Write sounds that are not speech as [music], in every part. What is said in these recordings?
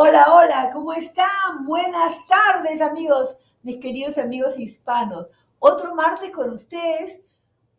Hola, hola, ¿cómo están? Buenas tardes, amigos, mis queridos amigos hispanos. Otro martes con ustedes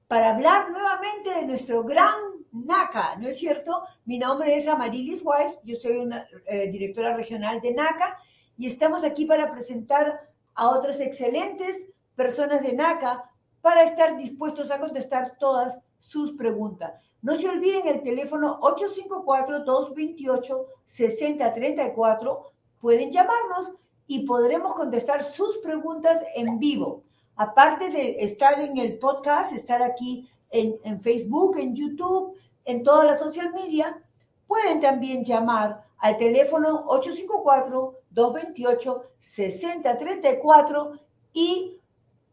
para hablar nuevamente de nuestro gran NACA, ¿no es cierto? Mi nombre es Amarilis Weiss, yo soy una eh, directora regional de NACA y estamos aquí para presentar a otras excelentes personas de NACA para estar dispuestos a contestar todas sus preguntas. No se olviden el teléfono 854-228-6034. Pueden llamarnos y podremos contestar sus preguntas en vivo. Aparte de estar en el podcast, estar aquí en, Facebook, en YouTube, en todas las social media, pueden también llamar al teléfono 854-228-6034 y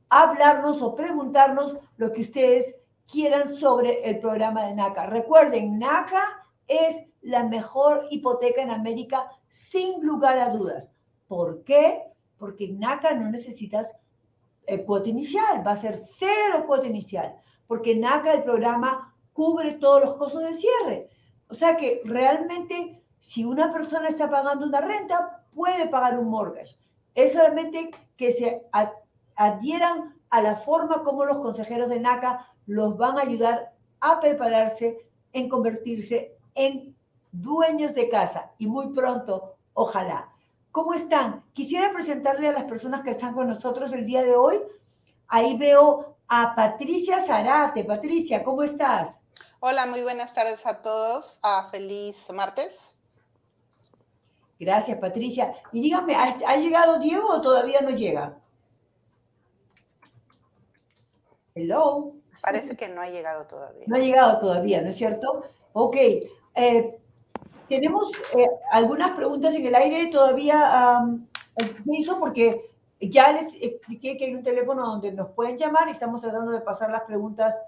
hablarnos o preguntarnos lo que ustedes quieran sobre el programa de NACA. Recuerden, NACA es la mejor hipoteca en América sin lugar a dudas. ¿Por qué? Porque en NACA no necesitas el cuota inicial, va a ser cero cuota inicial, porque en NACA el programa cubre todos los costos de cierre. O sea que realmente si una persona está pagando una renta, puede pagar un mortgage. Es solamente que se adhieran a la forma como los consejeros de NACA los van a ayudar a prepararse en convertirse en dueños de casa y muy pronto, ojalá. ¿Cómo están? Quisiera presentarle a las personas que están con nosotros el día de hoy. Ahí veo a Patricia Zarate. Patricia, ¿cómo estás? Hola, muy buenas tardes a todos. Ah, feliz martes. Gracias, Patricia. Y dígame, ¿ha llegado Diego o todavía no llega? Hello. Parece que no ha llegado todavía. No ha llegado todavía, ¿no es cierto? Ok. Eh, tenemos eh, algunas preguntas en el aire todavía, um, porque ya les expliqué que hay un teléfono donde nos pueden llamar y estamos tratando de pasar las preguntas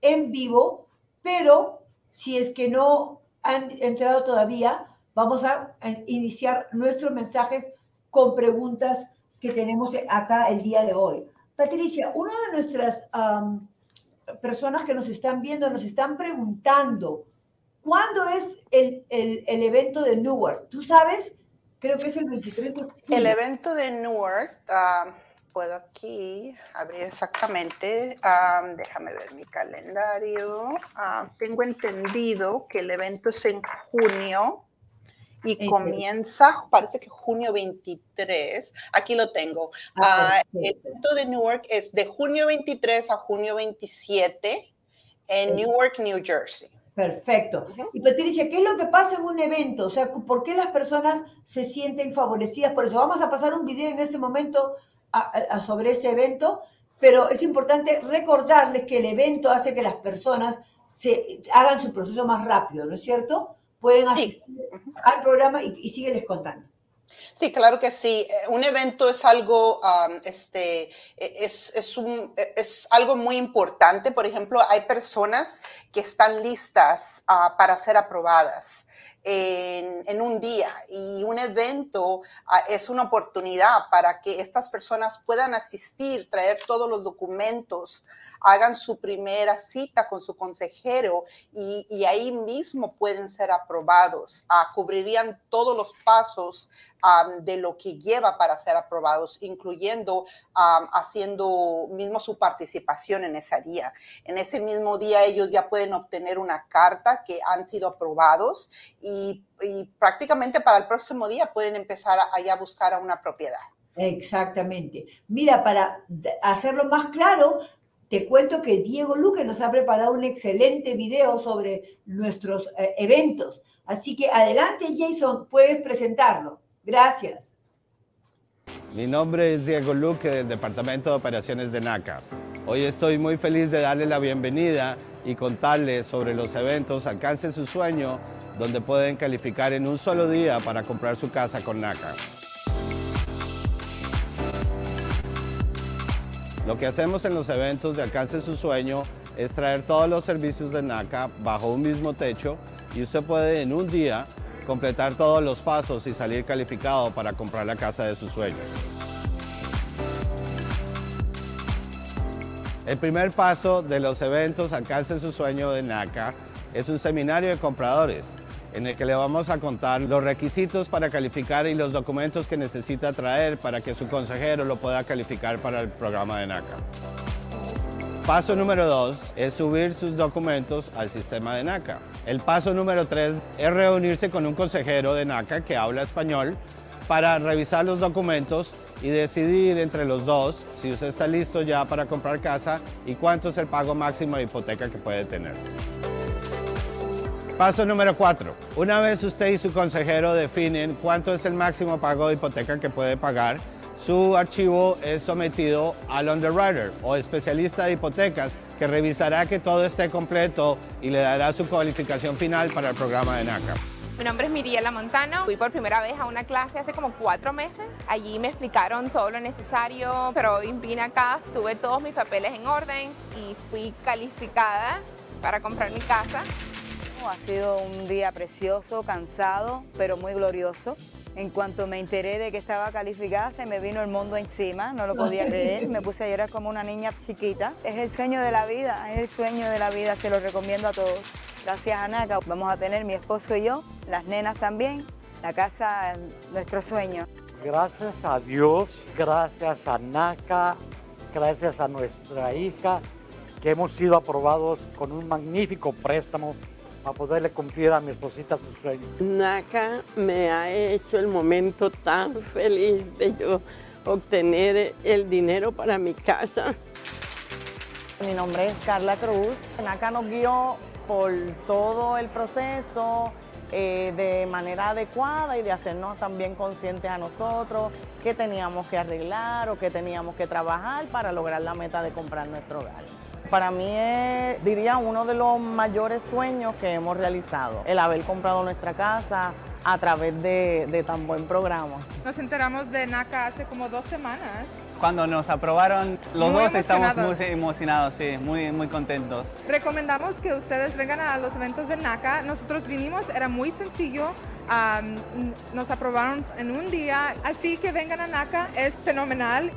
en vivo, pero si es que no han entrado todavía, vamos a iniciar nuestro mensaje con preguntas que tenemos acá el día de hoy. Patricia, una de nuestras personas que nos están viendo nos están preguntando, ¿cuándo es el, evento de Newark? ¿Tú sabes? Creo que es el 23 de octubre. El evento de Newark, ah, puedo aquí abrir exactamente, ah, déjame ver mi calendario. Ah, tengo entendido que el evento es en junio y comienza, parece que junio 23, aquí lo tengo. Ah, el evento de Newark es de junio 23 a junio 27 en Newark, New Jersey. Perfecto. Y Patricia, ¿qué es lo que pasa en un evento? O sea, ¿por qué las personas se sienten favorecidas por eso? Vamos a pasar un video en este momento sobre este evento, pero es importante recordarles que el evento hace que las personas se hagan su proceso más rápido, ¿no es cierto? Pueden asistir al programa y, y sígueles contando. Sí, claro que sí. Eh, un evento es algo, este, e, es, es, un, e, es, algo muy importante. Por ejemplo, hay personas que están listas ah, para ser aprobadas en, un día y un evento ah, es una oportunidad para que estas personas puedan asistir, traer todos los documentos, hagan su primera cita con su consejero y, ahí mismo pueden ser aprobados. Ah, cubrirían todos los pasos de lo que lleva para ser aprobados, incluyendo haciendo mismo su participación en ese día. En ese mismo día ellos ya pueden obtener una carta que han sido aprobados y, prácticamente para el próximo día pueden empezar a, a buscar a una propiedad. Exactamente. Mira, para hacerlo más claro, te cuento que Diego Luque nos ha preparado un excelente video sobre nuestros eh, eventos. Así que adelante, Jason, puedes presentarlo. Gracias. Mi nombre es Diego Luque del Departamento de Operaciones de NACA. Hoy estoy muy feliz de darle la bienvenida y contarles sobre los eventos Alcance su sueño, donde pueden calificar en un solo día para comprar su casa con NACA. Lo que hacemos en los eventos de Alcance su sueño es traer todos los servicios de NACA bajo un mismo techo y usted puede en un día completar todos los pasos y salir calificado para comprar la casa de sus sueños. El primer paso de los eventos Alcance su sueño de NACA es un seminario de compradores. en el que le vamos a contar los requisitos para calificar y los documentos que necesita traer para que su consejero lo pueda calificar para el programa de NACA. Paso número dos es subir sus documentos al sistema de NACA. El paso número tres es reunirse con un consejero de NACA que habla español para revisar los documentos y decidir entre los dos si usted está listo ya para comprar casa y cuánto es el pago máximo de hipoteca que puede tener. Paso número cuatro. Una vez usted y su consejero definen cuánto es el máximo pago de hipoteca que puede pagar, su archivo es sometido al underwriter o especialista de hipotecas que revisará que todo esté completo y le dará su cualificación final para el programa de NACA. Mi nombre es Miriela Montano. Fui por primera vez a una clase hace como cuatro meses. Allí me explicaron todo lo necesario, pero vine acá, tuve todos mis papeles en orden y fui calificada para comprar mi casa. Ha sido un día precioso, cansado, pero muy glorioso. En cuanto me enteré de que estaba calificada, se me vino el mundo encima, no lo podía [laughs] creer, me puse a llorar como una niña chiquita. Es el sueño de la vida, es el sueño de la vida, se lo recomiendo a todos. Gracias a NACA vamos a tener mi esposo y yo, las nenas también, la casa, nuestro sueño. Gracias a Dios, gracias a NACA, gracias a nuestra hija, que hemos sido aprobados con un magnífico préstamo para poderle cumplir a mi esposita sus sueños. NACA me ha hecho el momento tan feliz de yo obtener el dinero para mi casa. Mi nombre es Carla Cruz. NACA nos guió por todo el proceso eh, de manera adecuada y de hacernos también conscientes a nosotros qué teníamos que arreglar o qué teníamos que trabajar para lograr la meta de comprar nuestro hogar. Para mí es, diría, uno de los mayores sueños que hemos realizado, el haber comprado nuestra casa a través de, tan buen programa. Nos enteramos de NACA hace como dos semanas. Cuando nos aprobaron, los dos estamos muy emocionados, sí, muy, muy contentos. Recomendamos que ustedes vengan a los eventos de NACA. Nosotros vinimos, era muy sencillo. nos aprobaron en un día, así que vengan a NACA, es fenomenal.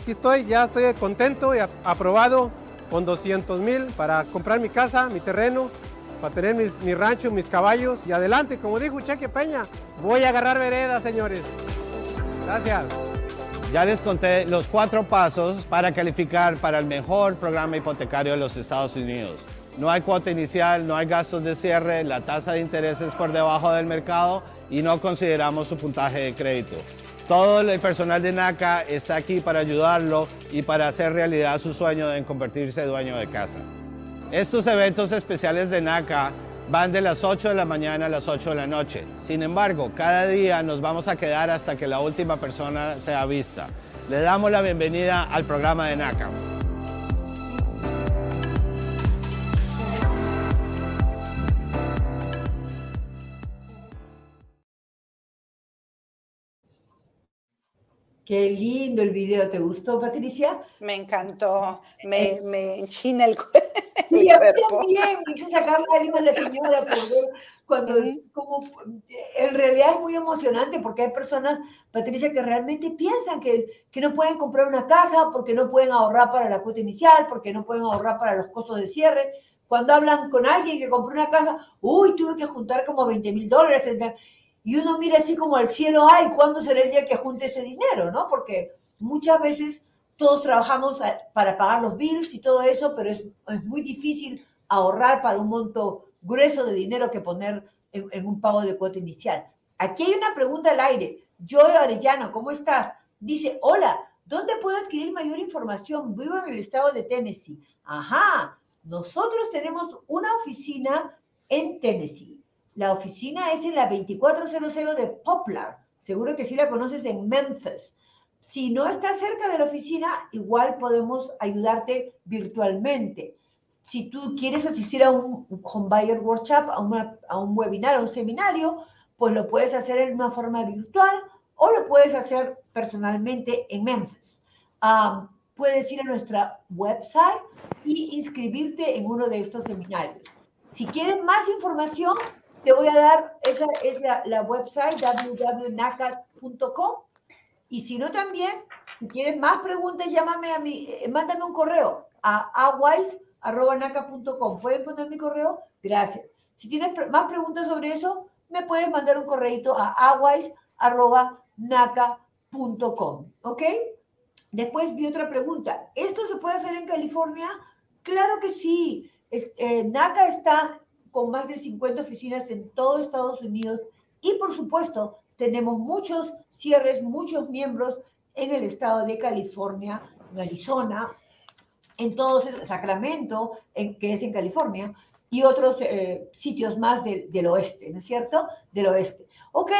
Aquí estoy, ya estoy contento y aprobado con 200 mil para comprar mi casa, mi terreno, para tener mi rancho, mis caballos y adelante, como dijo Cheque Peña, voy a agarrar vereda, señores. Gracias. Ya les conté los cuatro pasos para calificar para el mejor programa hipotecario de los Estados Unidos. No hay cuota inicial, no hay gastos de cierre, la tasa de interés es por debajo del mercado y no consideramos su puntaje de crédito. Todo el personal de NACA está aquí para ayudarlo y para hacer realidad su sueño de convertirse en dueño de casa. Estos eventos especiales de NACA van de las 8 de la mañana a las 8 de la noche. Sin embargo, cada día nos vamos a quedar hasta que la última persona sea vista. Le damos la bienvenida al programa de NACA. Qué lindo el video. ¿Te gustó, Patricia? Me encantó. Me, me enchina el, cuerpo. [laughs] Y a mí también me hice sacar lágrimas la señora por ver cuando, como, en realidad es muy emocionante porque hay personas, Patricia, que realmente piensan que, que no pueden comprar una casa porque no pueden ahorrar para la cuota inicial, porque no pueden ahorrar para los costos de cierre. Cuando hablan con alguien que compró una casa, uy, tuve que juntar como 20 mil dólares y uno mira así como al cielo, ay, ¿cuándo será el día que junte ese dinero? ¿no? Porque muchas veces todos trabajamos para pagar los bills y todo eso, pero es, es muy difícil ahorrar para un monto grueso de dinero que poner en, un pago de cuota inicial. Aquí hay una pregunta al aire. Joy Arellano, ¿cómo estás? Dice, hola, ¿dónde puedo adquirir mayor información? Vivo en el estado de Tennessee. Ajá, nosotros tenemos una oficina en Tennessee. La oficina es en la 2400 de Poplar. Seguro que sí la conoces en Memphis. Si no estás cerca de la oficina, igual podemos ayudarte virtualmente. Si tú quieres asistir a un home buyer workshop, a, un webinar, a un seminario, pues lo puedes hacer en una forma virtual o lo puedes hacer personalmente en Memphis. puedes ir a nuestra website y inscribirte en uno de estos seminarios. Si quieres más información, te voy a dar, esa es la, website www.nacat.com. Y si no también, si quieres más preguntas, llámame a mí, eh, mándame un correo a awise.naca.com. ¿Pueden poner mi correo? Gracias. Si tienes más preguntas sobre eso, me puedes mandar un correito a aguais.naca.com, ¿ok? Después vi otra pregunta. ¿Esto se puede hacer en California? Claro que sí. Eh, NACA está con más de 50 oficinas en todo Estados Unidos y por supuesto tenemos muchos cierres, muchos miembros en el estado de California, en Arizona, en todo Sacramento, en, que es en California, y otros eh, sitios más del oeste, ¿no es cierto? Del oeste. Ok,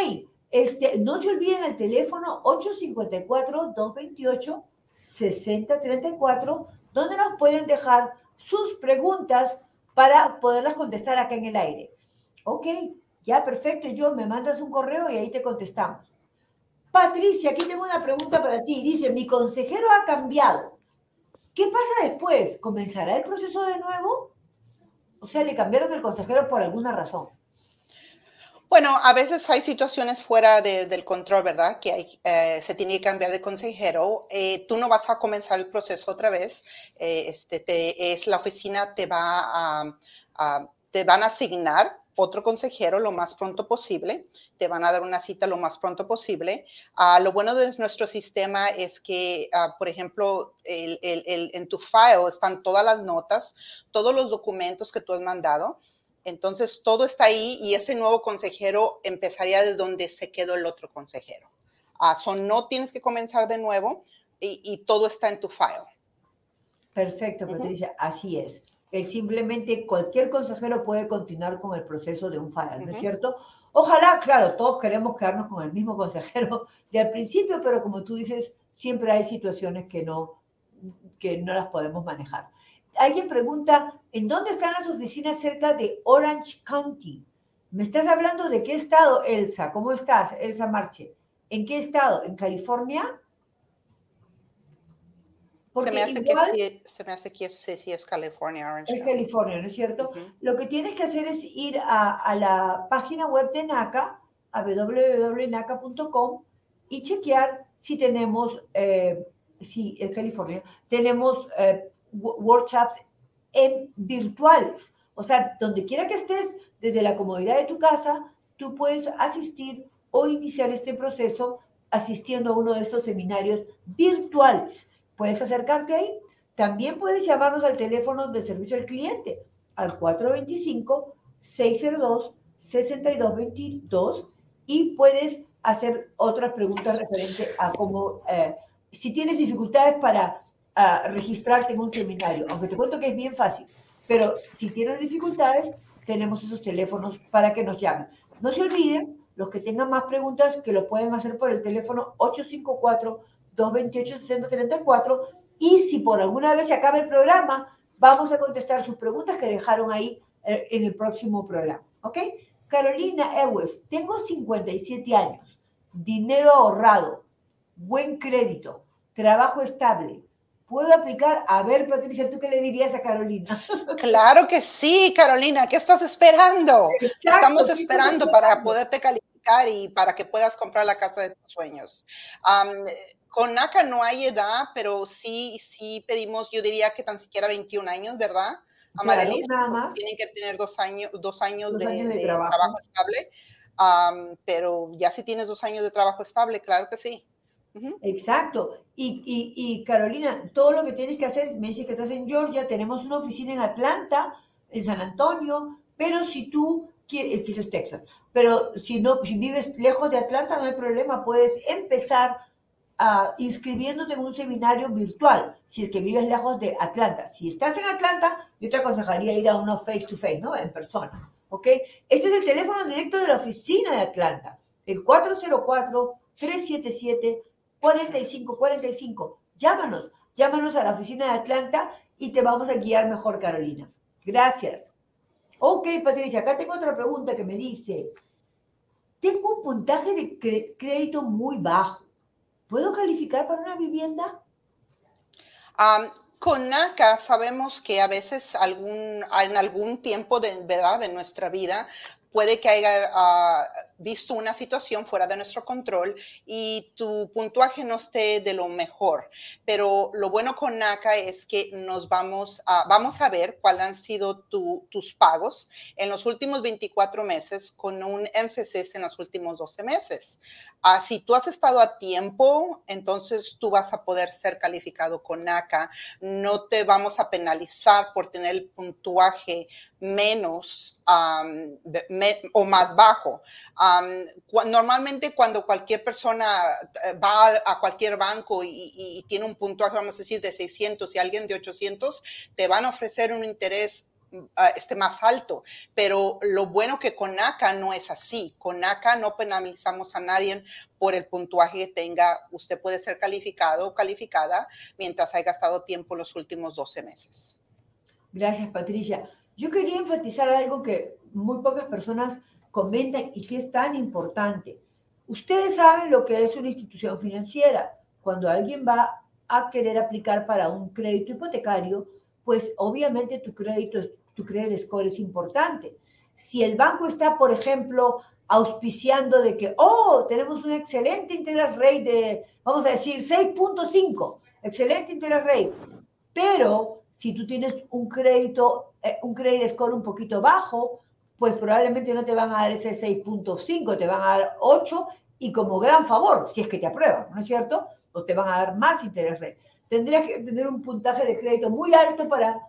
este, no se olviden el teléfono 854-228-6034, donde nos pueden dejar sus preguntas para poderlas contestar acá en el aire. Ok, ya perfecto, yo me mandas un correo y ahí te contestamos. Patricia, aquí tengo una pregunta para ti. Dice, mi consejero ha cambiado. ¿Qué pasa después? ¿Comenzará el proceso de nuevo? O sea, le cambiaron el consejero por alguna razón. Bueno, a veces hay situaciones fuera del control, ¿verdad? Que eh, se tiene que cambiar de consejero. Eh, tú no vas a comenzar el proceso otra vez. Eh, este, te, es la oficina te va a, te van a asignar otro consejero lo más pronto posible. Te van a dar una cita lo más pronto posible. Ah, lo bueno de nuestro sistema es que, ah, por ejemplo, en tu file están todas las notas, todos los documentos que tú has mandado. Entonces, todo está ahí y ese nuevo consejero empezaría de donde se quedó el otro consejero. Ah, no tienes que comenzar de nuevo y, todo está en tu file. Perfecto, Patricia, así es. simplemente cualquier consejero puede continuar con el proceso de un file, ¿no es cierto? Ojalá, claro, todos queremos quedarnos con el mismo consejero de al principio, pero como tú dices, siempre hay situaciones que no, que no las podemos manejar. Alguien pregunta, ¿en dónde están las oficinas cerca de Orange County? ¿Me estás hablando de qué estado, Elsa? ¿Cómo estás, Elsa Marche? ¿En qué estado? ¿En California? se, me hace que sí, se me hace que sí, es California. Orange es California, ¿no es cierto? Lo que tienes que hacer es ir a, la página web de NACA, a www.naca.com, y chequear si tenemos, eh, si es California, tenemos eh, workshops en virtuales. O sea, donde quiera que estés, desde la comodidad de tu casa, tú puedes asistir o iniciar este proceso asistiendo a uno de estos seminarios virtuales. Puedes acercarte ahí. También puedes llamarnos al teléfono de servicio al cliente al 425-602-6222 y puedes hacer otras preguntas referente a cómo, eh, si tienes dificultades para a registrarte en un seminario, aunque te cuento que es bien fácil, pero si tienes dificultades, tenemos esos teléfonos para que nos llamen. No se olviden, los que tengan más preguntas, que lo pueden hacer por el teléfono 854-228-6034 y si por alguna vez se acaba el programa, vamos a contestar sus preguntas que dejaron ahí eh, en el próximo programa. ¿Ok? Carolina Ewes, tengo 57 años, dinero ahorrado, buen crédito, trabajo estable, ¿Puedo aplicar? A ver, Patricia, ¿tú qué le dirías a Carolina? [laughs] Claro que sí, Carolina. ¿Qué estás esperando? Estamos esperando para poderte calificar y para que puedas comprar la casa de tus sueños. con NACA no hay edad, pero sí, sí pedimos, yo diría que tan siquiera 21 años, ¿verdad? Amarilis, nada más. Tienen que tener dos años, dos años, de, trabajo. estable. pero ya si tienes dos años de trabajo estable, claro que sí. Exacto. Y, Carolina, todo lo que tienes que hacer, me dices que estás en Georgia, tenemos una oficina en Atlanta, en San Antonio, pero si tú quieres, es Texas, pero si no, si vives lejos de Atlanta, no hay problema, puedes empezar a, inscribiéndote en un seminario virtual, si es que vives lejos de Atlanta. Si estás en Atlanta, yo te aconsejaría ir a uno face to face, ¿no? En persona, ¿ok? Este es el teléfono directo de la oficina de Atlanta, el 404 377 45 45. Llámanos, llámanos a la oficina de Atlanta y te vamos a guiar mejor, Carolina. Gracias. Ok, Patricia, acá tengo otra pregunta que me dice, tengo un puntaje de crédito muy bajo. ¿Puedo calificar para una vivienda? con NACA sabemos que a veces algún, en algún tiempo de, ¿verdad? de nuestra vida puede que haya ah, visto una situación fuera de nuestro control y tu puntuaje no esté de lo mejor. Pero lo bueno con NACA es que nos vamos a, vamos a ver cuáles han sido tus pagos en los últimos 24 meses con un énfasis en los últimos 12 meses. Ah, si tú has estado a tiempo, entonces tú vas a poder ser calificado con NACA. No te vamos a penalizar por tener el puntuaje menos o más bajo. normalmente cuando cualquier persona eh, va a, cualquier banco y, tiene un puntuaje, vamos a decir, de 600 y alguien de 800, te van a ofrecer un interés ah, este más alto, pero lo bueno que con NACA no es así. Con NACA no penalizamos a nadie por el puntuaje que tenga. Usted puede ser calificado o calificada mientras haya gastado tiempo los últimos 12 meses. Gracias, Patricia. Yo quería enfatizar algo que muy pocas personas comentan y que es tan importante. Ustedes saben lo que es una institución financiera. Cuando alguien va a querer aplicar para un crédito hipotecario, pues obviamente tu crédito, tu crédito score es importante. Si el banco está, por ejemplo, auspiciando de que, oh, tenemos un excelente interés rate de, vamos a decir, 6.5, excelente interés rate, pero si tú tienes un crédito, un credit score un poquito bajo, pues probablemente no te van a dar ese 6.5, te van a dar 8 y como gran favor, si es que te aprueban, ¿no es cierto? O te van a dar más interés rate. Tendrías que tener un puntaje de crédito muy alto para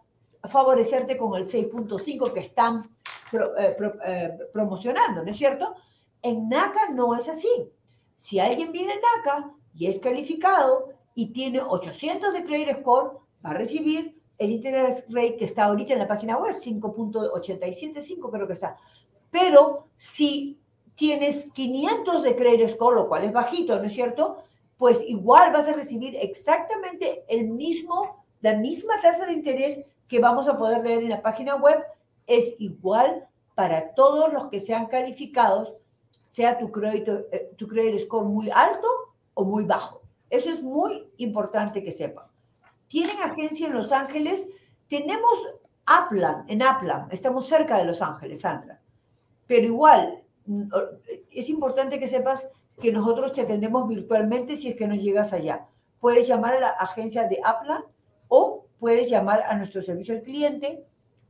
favorecerte con el 6.5 que están eh, eh, promocionando, ¿no es cierto? En NACA no es así. Si alguien viene en NACA y es calificado y tiene 800 de credit score, va a recibir el interés rate que está ahorita en la página web, 5.875 creo que está. Pero si tienes 500 de credit score, lo cual es bajito, ¿no es cierto? Pues igual vas a recibir exactamente el mismo, la misma tasa de interés que vamos a poder ver en la página web. Es igual para todos los que sean calificados, sea tu crédito, eh, tu credit score muy alto o muy bajo. Eso es muy importante que sepan tienen agencia en Los Ángeles. Tenemos Aplan, en Aplan, estamos cerca de Los Ángeles, Sandra. Pero igual, es importante que sepas que nosotros te atendemos virtualmente si es que no llegas allá. Puedes llamar a la agencia de Aplan o puedes llamar a nuestro servicio al cliente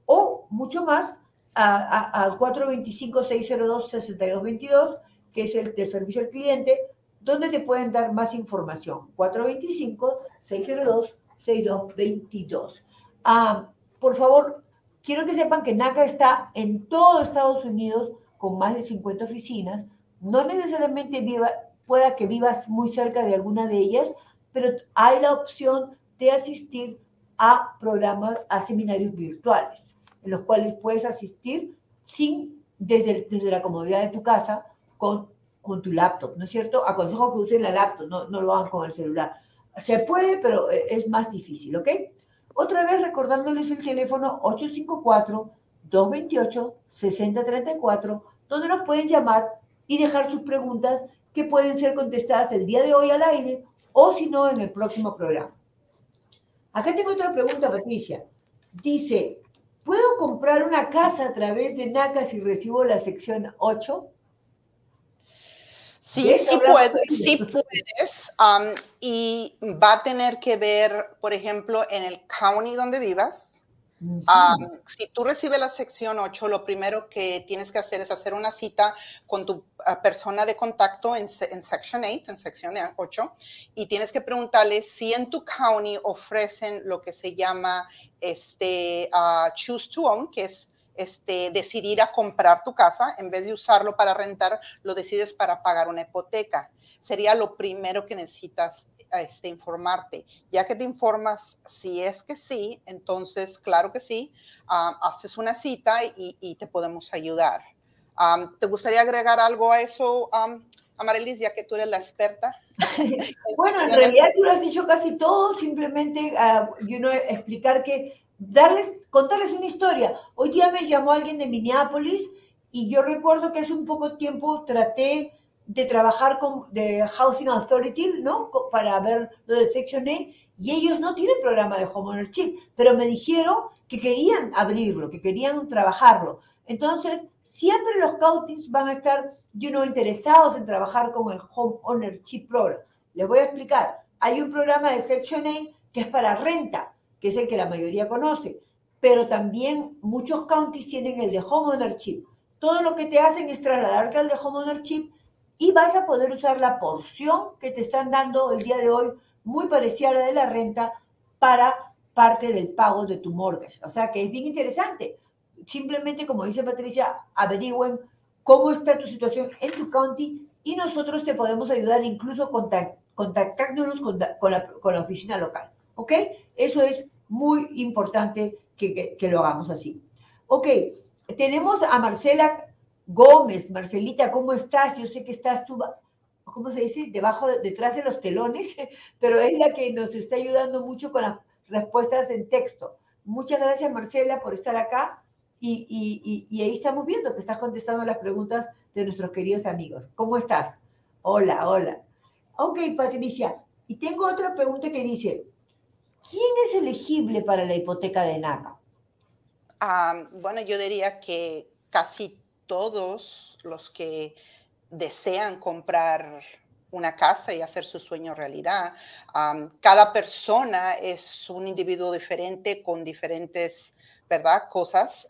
o mucho más al 425-602-6222, que es el de servicio al cliente, donde te pueden dar más información. 425-602-6222. 6222. Ah, por favor, quiero que sepan que NACA está en todo Estados Unidos con más de 50 oficinas. No necesariamente viva, pueda que vivas muy cerca de alguna de ellas, pero hay la opción de asistir a programas, a seminarios virtuales, en los cuales puedes asistir sin, desde, desde la comodidad de tu casa con, con tu laptop, ¿no es cierto? Aconsejo que usen la laptop, no, no lo hagan con el celular. Se puede, pero eh, es más difícil, ¿ok? Otra vez recordándoles el teléfono 854-228-6034, donde nos pueden llamar y dejar sus preguntas que pueden ser contestadas el día de hoy al aire o si no en el próximo programa. Acá tengo otra pregunta, Patricia. Dice, ¿puedo comprar una casa a través de NACA si recibo la sección 8? Sí, sí puedes, sí puedes. y va a tener que ver, por ejemplo, en el county donde vivas. si tú recibes la sección 8, lo primero que tienes que hacer es hacer una cita con tu ah, persona de contacto en, en Section 8, en sección 8, y tienes que preguntarle si en tu county ofrecen lo que se llama este, uh, Choose to Own, que es este, decidir a comprar tu casa, en vez de usarlo para rentar, lo decides para pagar una hipoteca. Sería lo primero que necesitas este, informarte. Ya que te informas si es que sí, entonces, claro que sí, haces una cita y, te podemos ayudar. ¿Te gustaría agregar algo a eso, Amarilis, ya que tú eres la experta? [laughs] [laughs] bueno, en realidad tú lo has dicho casi todo, simplemente uh, explicar que darles, contarles una historia. Hoy día me llamó alguien de Minneapolis y yo recuerdo que hace un poco tiempo traté de trabajar con de Housing Authority, ¿no? Para ver lo de Section A y ellos no tienen programa de Homeownership, pero me dijeron que querían abrirlo, que querían trabajarlo. Entonces, siempre los counties van a estar you know, interesados en trabajar con el Home Ownership Program. Les voy a explicar. Hay un programa de Section A que es para renta, que es el que la mayoría conoce, pero también muchos counties tienen el de Home Ownership. Todo lo que te hacen es trasladarte al de Home Ownership y vas a poder usar la porción que te están dando el día de hoy, muy parecida a la de la renta, para parte del pago de tu mortgage. O sea que es bien interesante. Simplemente, como dice Patricia, averigüen cómo está tu situación en tu county y nosotros te podemos ayudar incluso contactándonos con, con, la, con la oficina local. ¿Ok? Eso es muy importante que, que, lo hagamos así. Ok, tenemos a Marcela Gómez. Marcelita, ¿cómo estás? Yo sé que estás tú, ¿cómo se dice? Debajo, detrás de los telones, [laughs] pero es la que nos está ayudando mucho con las respuestas en texto. Muchas gracias, Marcela, por estar acá. Y, y, y, ahí estamos viendo que estás contestando las preguntas de nuestros queridos amigos. ¿Cómo estás? Hola, hola. Ok, Patricia. Y tengo otra pregunta que dice, ¿quién es elegible para la hipoteca de NACA? Ah, bueno, yo diría que casi todos los que desean comprar una casa y hacer su sueño realidad. cada persona es un individuo diferente con diferentes ¿verdad? Cosas.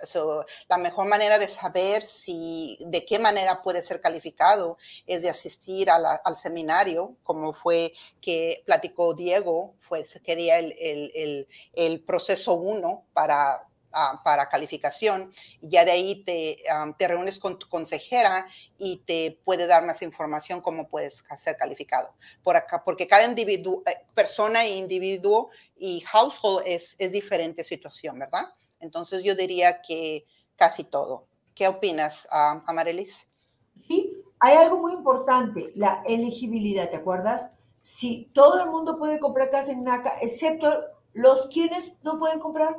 la mejor manera de saber si, de qué manera puede ser calificado es de asistir al seminario, como fue que platicó Diego, fue, quería el, el, el, proceso 1 para ah, para calificación. Ya de ahí te, te, reúnes con tu consejera y te puede dar más información cómo puedes ser calificado. Por acá, porque cada individuo, eh, persona e individuo y household es, es diferente situación, ¿verdad? Entonces yo diría que casi todo. ¿Qué opinas, uh, Amarilis? Sí, hay algo muy importante, la elegibilidad, ¿te acuerdas? Si todo el mundo puede comprar casa en NACA, excepto los quienes no pueden comprar,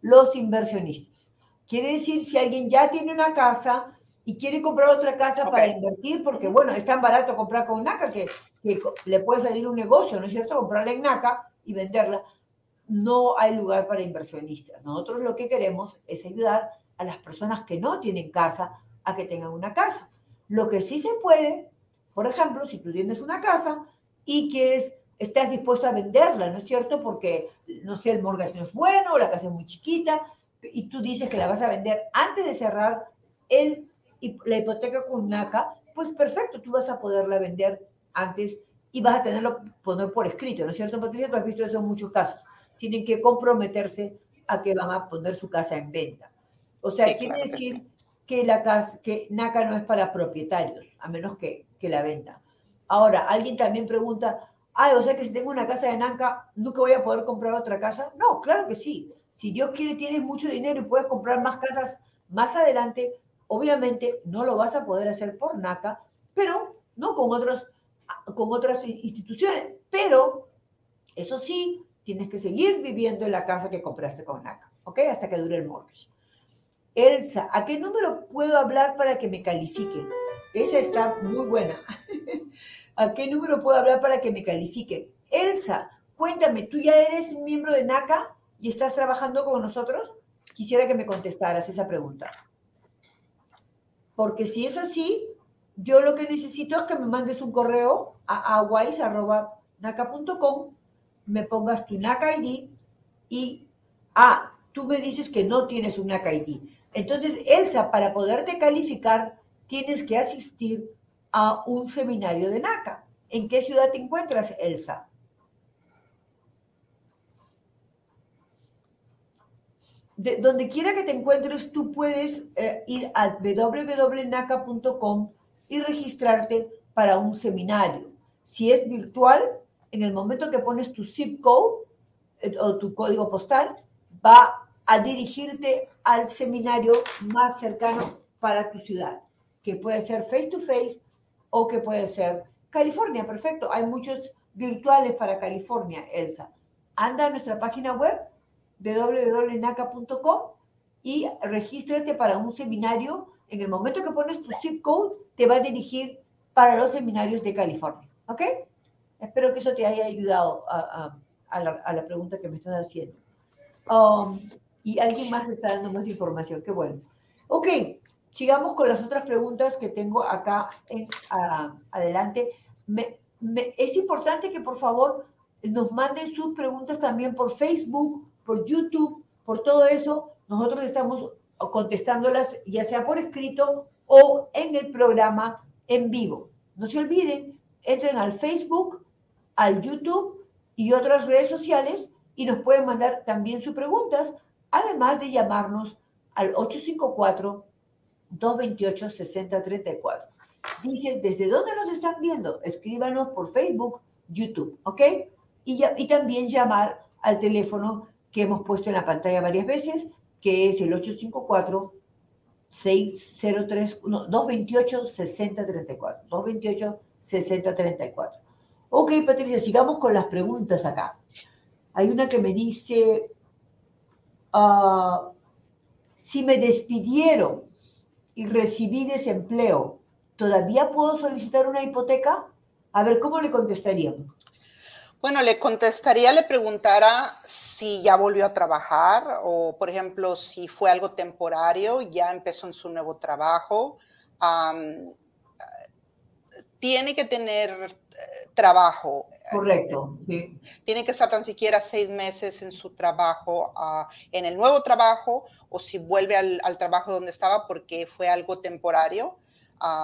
los inversionistas. Quiere decir, si alguien ya tiene una casa y quiere comprar otra casa para invertir, porque bueno, es tan barato comprar con NACA que, que le puede salir un negocio, ¿no es cierto? Comprarla en NACA y venderla no hay lugar para inversionistas. Nosotros lo que queremos es ayudar a las personas que no tienen casa a que tengan una casa. Lo que sí se puede, por ejemplo, si tú tienes una casa y quieres, estás dispuesto a venderla, ¿no es cierto? Porque, no sé, el mortgage no es bueno, la casa es muy chiquita, y tú dices que la vas a vender antes de cerrar el, la hipoteca con NACA, pues perfecto, tú vas a poderla vender antes y vas a tenerlo poner por escrito, ¿no es cierto, Patricia? Tú has visto eso en muchos casos tienen que comprometerse a que van a poner su casa en venta. O sea, quiere decir que, la casa, que NACA no es para propietarios, a menos que, que la venta. Ahora, alguien también pregunta, ay, o sea que si tengo una casa de NACA, ¿nunca voy a poder comprar otra casa? No, claro que sí. Si Dios quiere, tienes mucho dinero y puedes comprar más casas más adelante, obviamente no lo vas a poder hacer por NACA, pero no con, otros, con otras instituciones. Pero, eso sí, tienes que seguir viviendo en la casa que compraste con NACA, ¿ok? Hasta que dure el mortgage. Elsa, ¿a qué número puedo hablar para que me califiquen? Esa está muy buena. [laughs] ¿A qué número puedo hablar para que me califiquen? Elsa, cuéntame, ¿tú ya eres miembro de NACA y estás trabajando con nosotros? Quisiera que me contestaras esa pregunta. Porque si es así, yo lo que necesito es que me mandes un correo a aguais.naca.com me pongas tu NAC ID y, ah, tú me dices que no tienes un NAC ID. Entonces, Elsa, para poderte calificar, tienes que asistir a un seminario de NACA. ¿En qué ciudad te encuentras, Elsa? De, donde quiera que te encuentres, tú puedes eh, ir a www.naca.com y registrarte para un seminario. Si es virtual, en el momento que pones tu zip code eh, o tu código postal, va a dirigirte al seminario más cercano para tu ciudad, que puede ser face to face o que puede ser California, perfecto. Hay muchos virtuales para California, Elsa. Anda a nuestra página web www.naca.com y regístrate para un seminario. En el momento que pones tu zip code, te va a dirigir para los seminarios de California. ¿Ok? Espero que eso te haya ayudado a, a la, pregunta que me están haciendo. Um, y alguien más está dando más información, qué bueno. Ok, sigamos con las otras preguntas que tengo acá adelante. Es importante que por favor nos manden sus preguntas también por Facebook, por YouTube, por todo eso. Nosotros estamos contestándolas ya sea por escrito o en el programa en vivo. No se olviden, entren al Facebook, al YouTube y otras redes sociales y nos pueden mandar también sus preguntas, además de llamarnos al 854-228-6034. Dice, ¿desde dónde nos están viendo? Escríbanos por Facebook, YouTube, ¿ok? Y, ya, y también llamar al teléfono que hemos puesto en la pantalla varias veces, que es el 854 603 228 6034 228 6034 Ok, Patricia, sigamos con las preguntas acá. Hay una que me dice, ah, si me despidieron y recibí desempleo, ¿todavía puedo solicitar una hipoteca? A ver, ¿cómo le contestaríamos? Bueno, le contestaría, le preguntara si ya volvió a trabajar o, por ejemplo, si fue algo temporario, ya empezó en su nuevo trabajo. Tiene que tener eh, trabajo. Correcto. Tiene que estar tan siquiera seis meses en su trabajo, ah, en el nuevo trabajo, o si vuelve al, trabajo donde estaba porque fue algo temporario.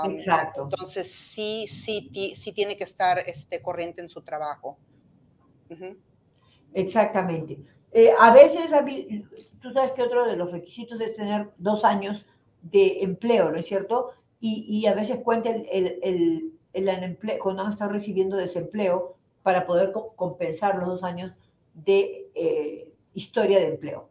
Exacto. Entonces, sí, sí, sí, tiene que estar este, corriente en su trabajo. Exactamente. Eh, a veces, tú sabes que otro de los requisitos es tener dos años de empleo, ¿no es cierto? Y, a veces cuenta el, el, el, empleo, cuando han estado recibiendo desempleo para poder compensar los dos años de eh, historia de empleo.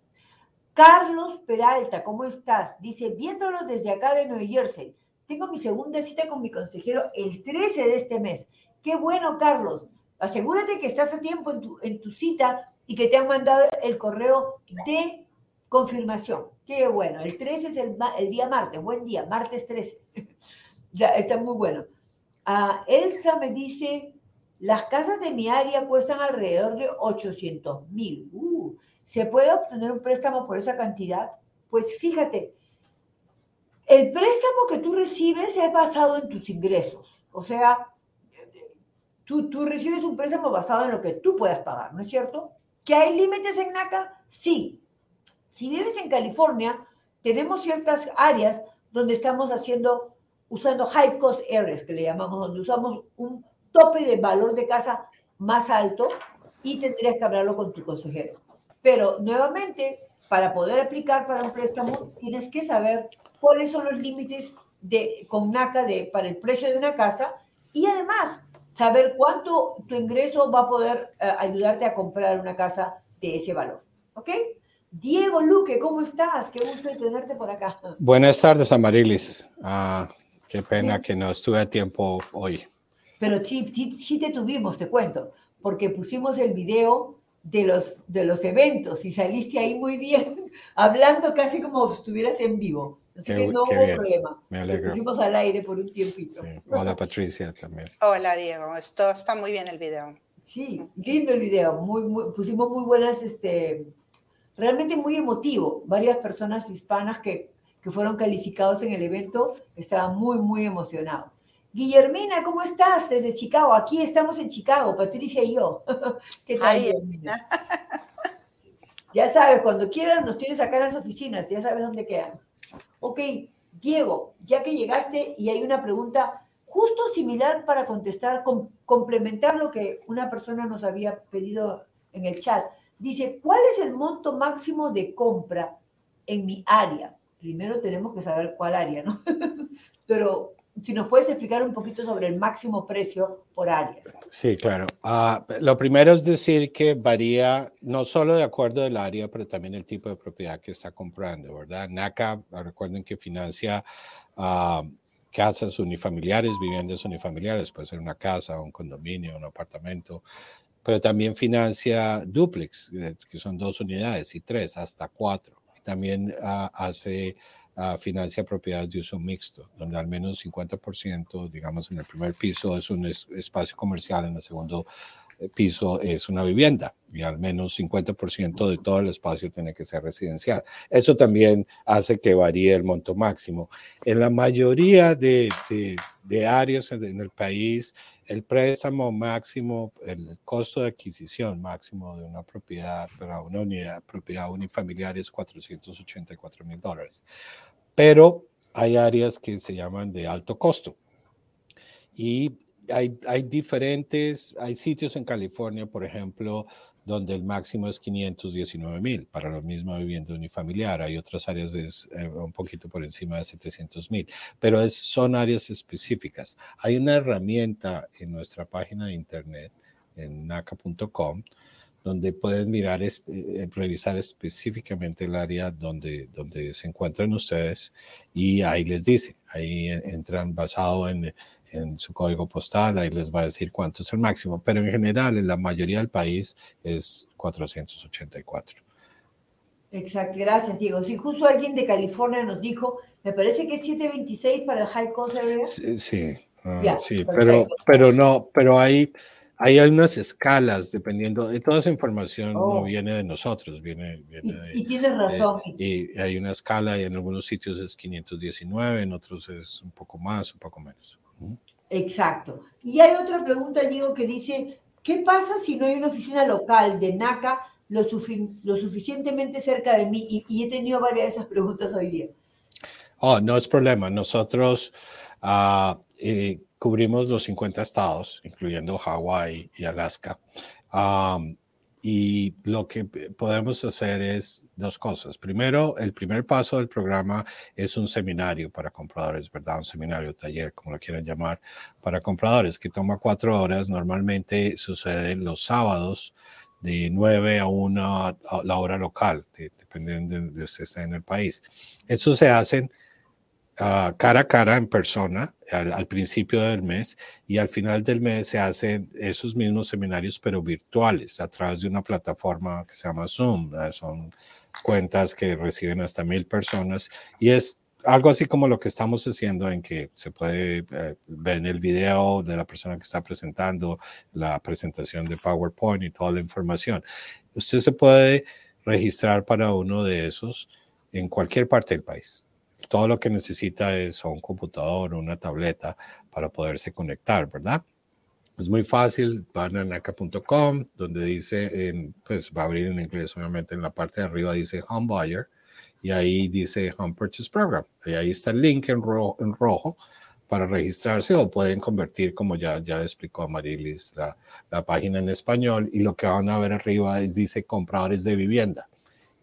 Carlos Peralta, ¿cómo estás? Dice, viéndolo desde acá de Nueva Jersey, tengo mi segunda cita con mi consejero el 13 de este mes. Qué bueno, Carlos asegúrate que estás a tiempo en tu, en tu cita y que te han mandado el correo de confirmación. Qué bueno, el 13 es el, el día martes, buen día, martes 13. [laughs] ya, está muy bueno. Elsa me dice, las casas de mi área cuestan alrededor de 800 mil. Uh, ¿Se puede obtener un préstamo por esa cantidad? Pues fíjate, el préstamo que tú recibes es basado en tus ingresos. O sea, Tú, tú recibes un préstamo basado en lo que tú puedas pagar, ¿no es cierto? ¿Que hay límites en NACA? Sí. Si vives en California, tenemos ciertas áreas donde estamos haciendo, usando high cost areas, que le llamamos, donde usamos un tope de valor de casa más alto y tendrías que hablarlo con tu consejero. Pero nuevamente, para poder aplicar para un préstamo, tienes que saber cuáles son los límites de, con NACA de, para el precio de una casa y además saber cuánto tu ingreso va a poder eh, ayudarte a comprar una casa de ese valor. ¿Ok? Diego Luque, ¿cómo estás? Qué gusto tenerte por acá. Buenas tardes, Amarilis. Ah, qué pena que no estuve a tiempo hoy. Pero sí, sí, te tuvimos, te cuento, porque pusimos el video de los, de los eventos y saliste ahí muy bien, [laughs] hablando casi como si estuvieras en vivo. Así que no hubo problema. Me alegro. pusimos al aire por un tiempito. Hola Patricia también. [laughs] Hola Diego, esto está muy bien el video. Sí, lindo el video, muy, muy, pusimos muy buenas, este, realmente muy emotivo. Varias personas hispanas que, que fueron calificados en el evento estaban muy, muy emocionados. Guillermina, ¿cómo estás? Desde Chicago. Aquí estamos en Chicago, Patricia y yo. [laughs] ¿Qué tal, Guillermina? ya sabes, cuando quieras nos tienes acá en las oficinas, ya sabes dónde quedan. Ok, Diego, ya que llegaste y hay una pregunta justo similar para contestar, complementar lo que una persona nos había pedido en el chat. Dice, ¿cuál es el monto máximo de compra en mi área? Primero tenemos que saber cuál área, ¿no? [laughs] Pero si nos puedes explicar un poquito sobre el máximo precio por áreas. Sí, claro. Ah, lo primero es decir que varía no solo de acuerdo del área, pero también el tipo de propiedad que está comprando, ¿verdad? NACA, recuerden que financia ah, casas unifamiliares, viviendas unifamiliares, puede ser una casa, un condominio, un apartamento, pero también financia duplex, eh, que son dos unidades, y tres, hasta cuatro. También ah, hace financia propiedades de uso mixto, donde al menos 50%, digamos, en el primer piso es un espacio comercial, en el segundo piso es una vivienda y al menos 50% de todo el espacio tiene que ser residencial. Eso también hace que varíe el monto máximo. En la mayoría de, de, áreas en el país, el préstamo máximo, el costo de adquisición máximo de una propiedad para una unidad, propiedad unifamiliar es 484 mil dólares. Pero hay áreas que se llaman de alto costo. Y hay, hay diferentes, hay sitios en California, por ejemplo, donde el máximo es 519 mil para la misma vivienda unifamiliar. Hay otras áreas es, eh, un poquito por encima de 700 mil, pero es, son áreas específicas. Hay una herramienta en nuestra página de internet, en naca.com, donde pueden mirar, eh, revisar específicamente el área donde, donde se encuentran ustedes y ahí les dice, ahí entran basado en en su código postal, ahí les va a decir cuánto es el máximo, pero en general en la mayoría del país es 484. Exacto, gracias Diego. Si justo alguien de California nos dijo, me parece que es 726 para el High Cost Sí, sí, ah, sí pero, pero no, pero hay, hay unas escalas dependiendo, de toda esa información no oh. viene de nosotros, viene, viene y, de, y tienes razón. y hay una escala y en algunos sitios es 519, en otros es un poco más, un poco menos. Exacto. Y hay otra pregunta, Diego, que dice, ¿qué pasa si no hay una oficina local de NACA lo, suficientemente cerca de mí? Y, he tenido varias de esas preguntas hoy día. Oh, no es problema. Nosotros uh, cubrimos los 50 estados, incluyendo Hawái y Alaska. Y lo que podemos hacer es dos cosas. Primero, el primer paso del programa es un seminario para compradores, ¿verdad? Un seminario, taller, como lo quieran llamar, para compradores, que toma cuatro horas. Normalmente sucede los sábados de 9 a 1 a la hora local, dependiendo de donde usted esté en el país. Eso se hace cara a cara en persona al, principio del mes y al final del mes se hacen esos mismos seminarios pero virtuales a través de una plataforma que se llama Zoom. Son cuentas que reciben hasta mil personas y es algo así como lo que estamos haciendo en que se puede eh, ver el video de la persona que está presentando la presentación de PowerPoint y toda la información. Usted se puede registrar para uno de esos en cualquier parte del país todo lo que necesita es un computador o una tableta para poderse conectar, ¿verdad? Es muy fácil, van a naca.com, donde dice, pues va a abrir en inglés, obviamente en la parte de arriba dice Home Buyer y ahí dice Home Purchase Program. Y ahí está el link en, en rojo para registrarse o pueden convertir, como ya, ya explicó Marilis, la, la página en español y lo que van a ver arriba es, dice compradores de vivienda.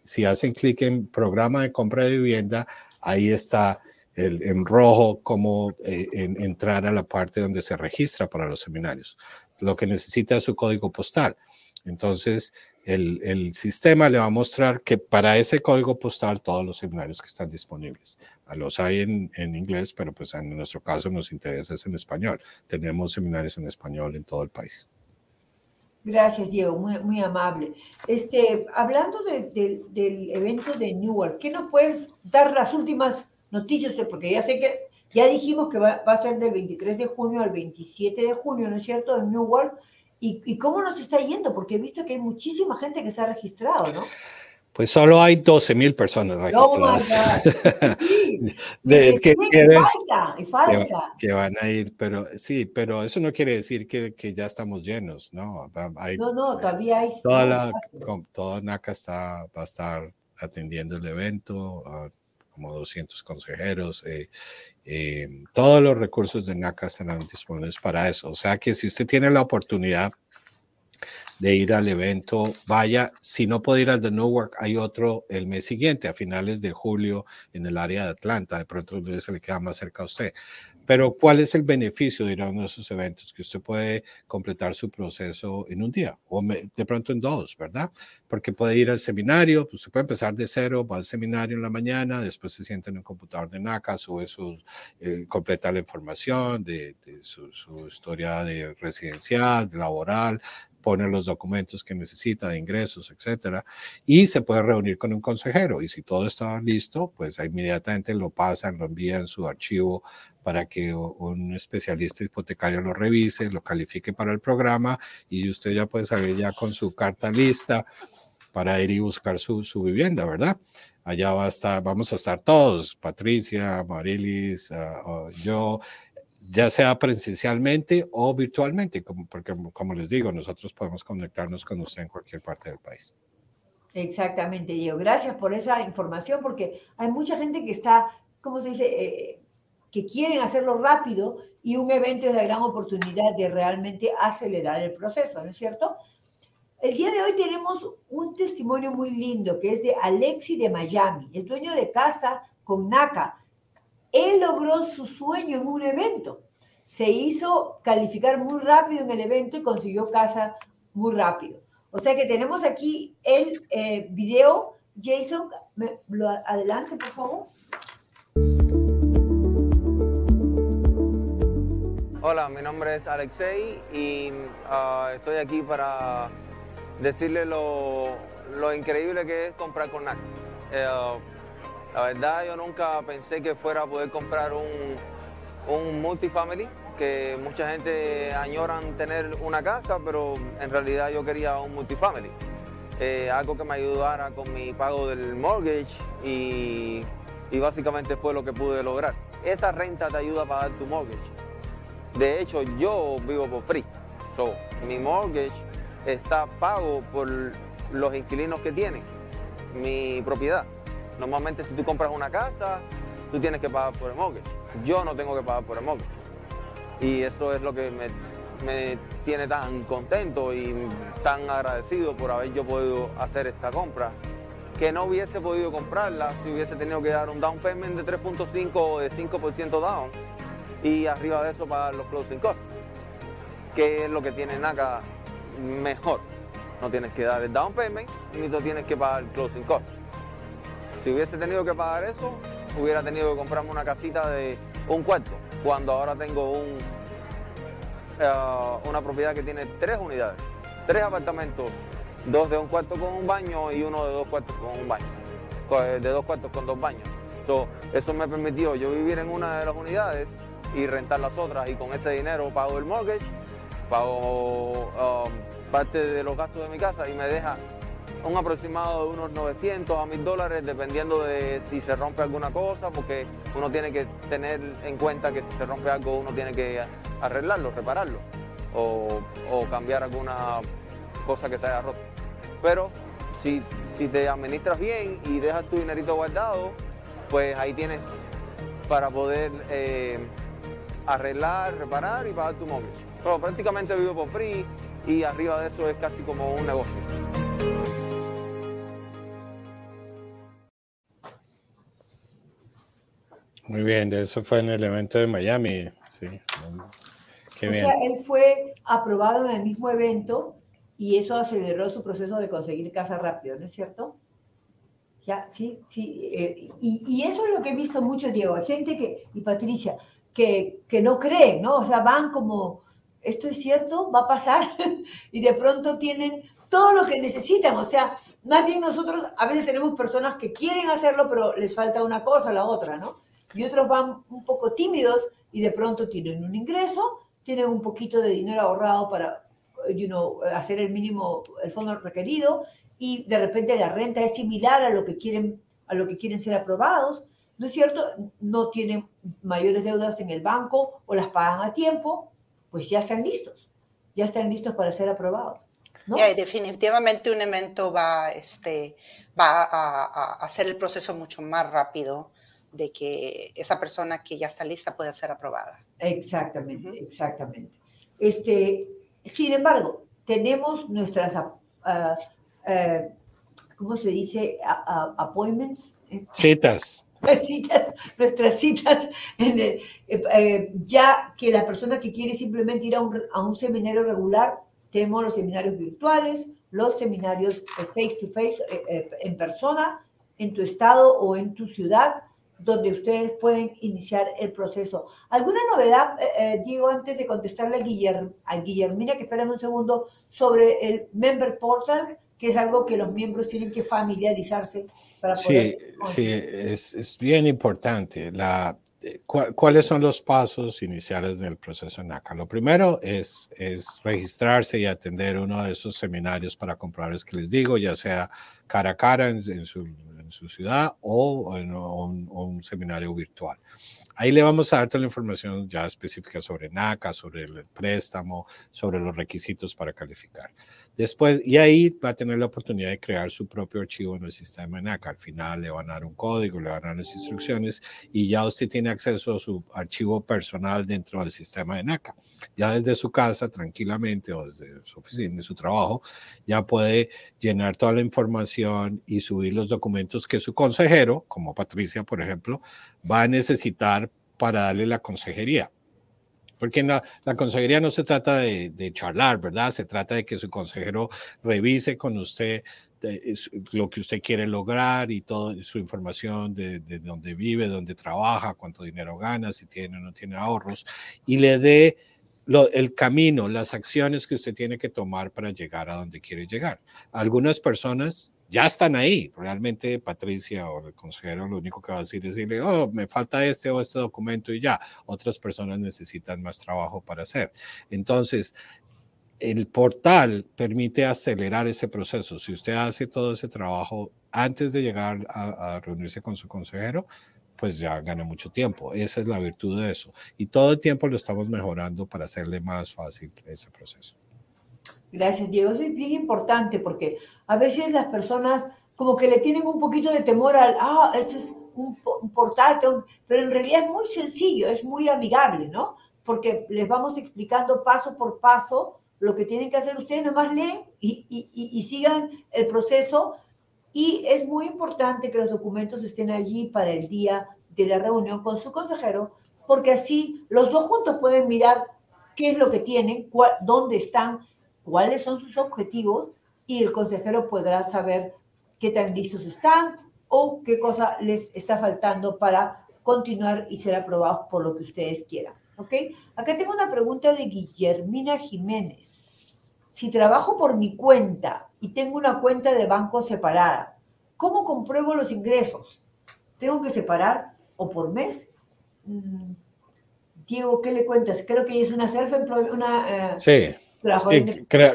Si hacen clic en programa de compra de vivienda, ahí está el, en rojo cómo eh, entrar a la parte donde se registra para los seminarios. Lo que necesita es su código postal. Entonces, el, el, sistema le va a mostrar que para ese código postal todos los seminarios que están disponibles. Los hay en, en, inglés, pero pues en nuestro caso nos interesa es en español. Tenemos seminarios en español en todo el país. Gracias, Diego, muy, muy amable. Este, hablando del evento de Newark, ¿qué nos puedes dar las últimas noticias? Porque ya sé que ya dijimos que va, a ser del 23 de junio al 27 de junio, ¿no es cierto?, en Newark. ¿Y, ¿Y cómo nos está yendo? Porque he visto que hay muchísima gente que se ha registrado, ¿no? Pues solo hay 12 mil personas registradas. [laughs] de, que, falta, falta. Que, van a ir, pero sí, pero eso no quiere decir que, que ya estamos llenos, ¿no? no, no, todavía hay. Toda, la, toda NACA está, va a estar atendiendo el evento, uh, como 200 consejeros. Eh, eh, todos los recursos de NACA estarán disponibles para eso. O sea que si usted tiene la oportunidad de ir al evento, vaya. Si no puede ir al de Newark, hay otro el mes siguiente, a finales de julio, en el área de Atlanta. De pronto se le queda más cerca a usted. Pero ¿cuál es el beneficio de ir a uno de esos eventos? Que usted puede completar su proceso en un día o de pronto en dos, ¿verdad? Porque puede ir al seminario, pues usted puede empezar de cero, va al seminario en la mañana, después se sienta en un computador de NACA, sube su, eh, completa la información de, su, su, historia de residencial, laboral, pone los documentos que necesita de ingresos, etcétera, y se puede reunir con un consejero. Y si todo está listo, pues inmediatamente lo pasan, lo envían su archivo para que un especialista hipotecario lo revise, lo califique para el programa y usted ya puede salir ya con su carta lista para ir y buscar su, su vivienda, ¿verdad? Allá va a estar, vamos a estar todos, Patricia, Marilis, uh, yo, ya sea presencialmente o virtualmente, como, porque como les digo, nosotros podemos conectarnos con usted en cualquier parte del país. Exactamente, Diego. Gracias por esa información, porque hay mucha gente que está, ¿cómo se dice? Eh, que quieren hacerlo rápido y un evento es la gran oportunidad de realmente acelerar el proceso, ¿no es cierto? El día de hoy tenemos un testimonio muy lindo que es de Alexi de Miami, es dueño de casa con NACA él logró su sueño en un evento. Se hizo calificar muy rápido en el evento y consiguió casa muy rápido. O sea que tenemos aquí el eh, video. Jason, lo adelante, por favor. Hola, mi nombre es Alexei y ah, estoy aquí para decirle lo, increíble que es comprar con NAC. Eh, la verdad yo nunca pensé que fuera a poder comprar un, un multifamily, que mucha gente añoran tener una casa, pero en realidad yo quería un multifamily. Eh, algo que me ayudara con mi pago del mortgage y, básicamente fue lo que pude lograr. Esa renta te ayuda a pagar tu mortgage. De hecho, yo vivo por free. So, mi mortgage está pago por los inquilinos que tienen mi propiedad. Normalmente si tú compras una casa, tú tienes que pagar por el mortgage. Yo no tengo que pagar por el mortgage. Y eso es lo que me, tiene tan contento y tan agradecido por haber yo podido hacer esta compra. Que no hubiese podido comprarla si hubiese tenido que dar un down payment de 3.5 o de 5% down y arriba de eso pagar los closing costs, que es lo que tiene NACA mejor. No tienes que dar el down payment ni tú tienes que pagar el closing costs. Si hubiese tenido que pagar eso, hubiera tenido que comprarme una casita de un cuarto, cuando ahora tengo eh, una propiedad que tiene tres unidades, tres apartamentos, dos de un cuarto con un baño y uno de dos cuartos con un baño, de dos cuartos con dos baños. eso me permitió yo vivir en una de las unidades y rentar las otras y con ese dinero pago el mortgage, pago um, parte de los gastos de mi casa y me deja un aproximado de unos 900 a 1000 dólares dependiendo de si se rompe alguna cosa, porque uno tiene que tener en cuenta que si se rompe algo uno tiene que arreglarlo, repararlo o, cambiar alguna cosa que se haya roto. Pero si, te administras bien y dejas tu dinerito guardado, pues ahí tienes para poder eh, arreglar, reparar y pagar tu móvil. Pero prácticamente vivo por free y arriba de eso es casi como un negocio. Muy bien, eso fue en el evento de Miami. Sí. Qué o sea, él fue aprobado en el mismo evento y eso aceleró su proceso de conseguir casa rápido, ¿no es cierto? Ya, sí, sí. Eh, y, y, eso es lo que he visto mucho, Diego. Hay gente que, y Patricia, que, que no cree, ¿no? O sea, van como, esto es cierto, va a pasar, [laughs] y de pronto tienen todo lo que necesitan. O sea, más bien nosotros a veces tenemos personas que quieren hacerlo, pero les falta una cosa o la otra, ¿no? Y otros van un poco tímidos y de pronto tienen un ingreso, tienen un poquito de dinero ahorrado para you know, hacer el mínimo, el fondo requerido y de repente la renta es similar a lo que quieren, a lo que quieren ser aprobados, ¿no es cierto? No tienen mayores deudas en el banco o las pagan a tiempo, pues ya están listos, ya están listos para ser aprobados. ¿no? definitivamente un evento va, este, va a, a hacer el proceso mucho más rápido de que esa persona que ya está lista pueda ser aprobada. Exactamente, exactamente. Este, sin embargo, tenemos nuestras, uh, ¿cómo se dice? appointments. Citas. [laughs] citas, nuestras citas, en eh, ya que la persona que quiere simplemente ir a un, a un seminario regular, tenemos los seminarios virtuales, los seminarios face to face, en persona, en tu estado o en tu ciudad, donde ustedes pueden iniciar el proceso. ¿Alguna novedad, eh, eh, Diego, antes de contestarle a, Guillerm, a Guillermina, que espérame un segundo, sobre el Member Portal, que es algo que los miembros tienen que familiarizarse para poder... Sí, sí es, es, bien importante. La, ¿Cuáles son los pasos iniciales del proceso NACA? Lo primero es, es registrarse y atender uno de esos seminarios para compradores que les digo, ya sea cara a cara en, en su su ciudad o en un, seminario virtual. Ahí le vamos a dar toda la información ya específica sobre NACA, sobre el préstamo, sobre los requisitos para calificar. Después, y ahí va a tener la oportunidad de crear su propio archivo en el sistema NACA. Al final le van a dar un código, le van a dar las instrucciones y ya usted tiene acceso a su archivo personal dentro del sistema de NACA. Ya desde su casa, tranquilamente, o desde su oficina, de su trabajo, ya puede llenar toda la información y subir los documentos que su consejero, como Patricia, por ejemplo, va a necesitar para darle la consejería. Porque la, consejería no se trata de, charlar, ¿verdad? Se trata de que su consejero revise con usted lo que usted quiere lograr y toda su información de dónde vive, dónde trabaja, cuánto dinero gana, si tiene o no tiene ahorros, y le dé el camino, las acciones que usted tiene que tomar para llegar a donde quiere llegar. Algunas personas ya están ahí. Realmente Patricia o el consejero lo único que va a decir es decirle, oh, me falta este o este documento y ya. Otras personas necesitan más trabajo para hacer. Entonces, el portal permite acelerar ese proceso. Si usted hace todo ese trabajo antes de llegar a, a reunirse con su consejero, pues ya gana mucho tiempo. Esa es la virtud de eso. Y todo el tiempo lo estamos mejorando para hacerle más fácil ese proceso. Gracias, Diego. Eso es bien importante porque a veces las personas como que le tienen un poquito de temor al, ah, este es un, portal, pero en realidad es muy sencillo, es muy amigable, ¿no? Porque les vamos explicando paso por paso lo que tienen que hacer ustedes, nomás leen y, y, y sigan el proceso. Y es muy importante que los documentos estén allí para el día de la reunión con su consejero, porque así los dos juntos pueden mirar qué es lo que tienen, cuál, dónde están cuáles son sus objetivos y el consejero podrá saber qué tan listos están o qué cosa les está faltando para continuar y ser aprobados por lo que ustedes quieran. ¿Ok? Acá tengo una pregunta de Guillermina Jiménez. Si trabajo por mi cuenta y tengo una cuenta de banco separada, ¿cómo compruebo los ingresos? ¿Tengo que separar o por mes? Mm, Diego, ¿qué le cuentas? Creo que es una self-employed, una... Eh, sí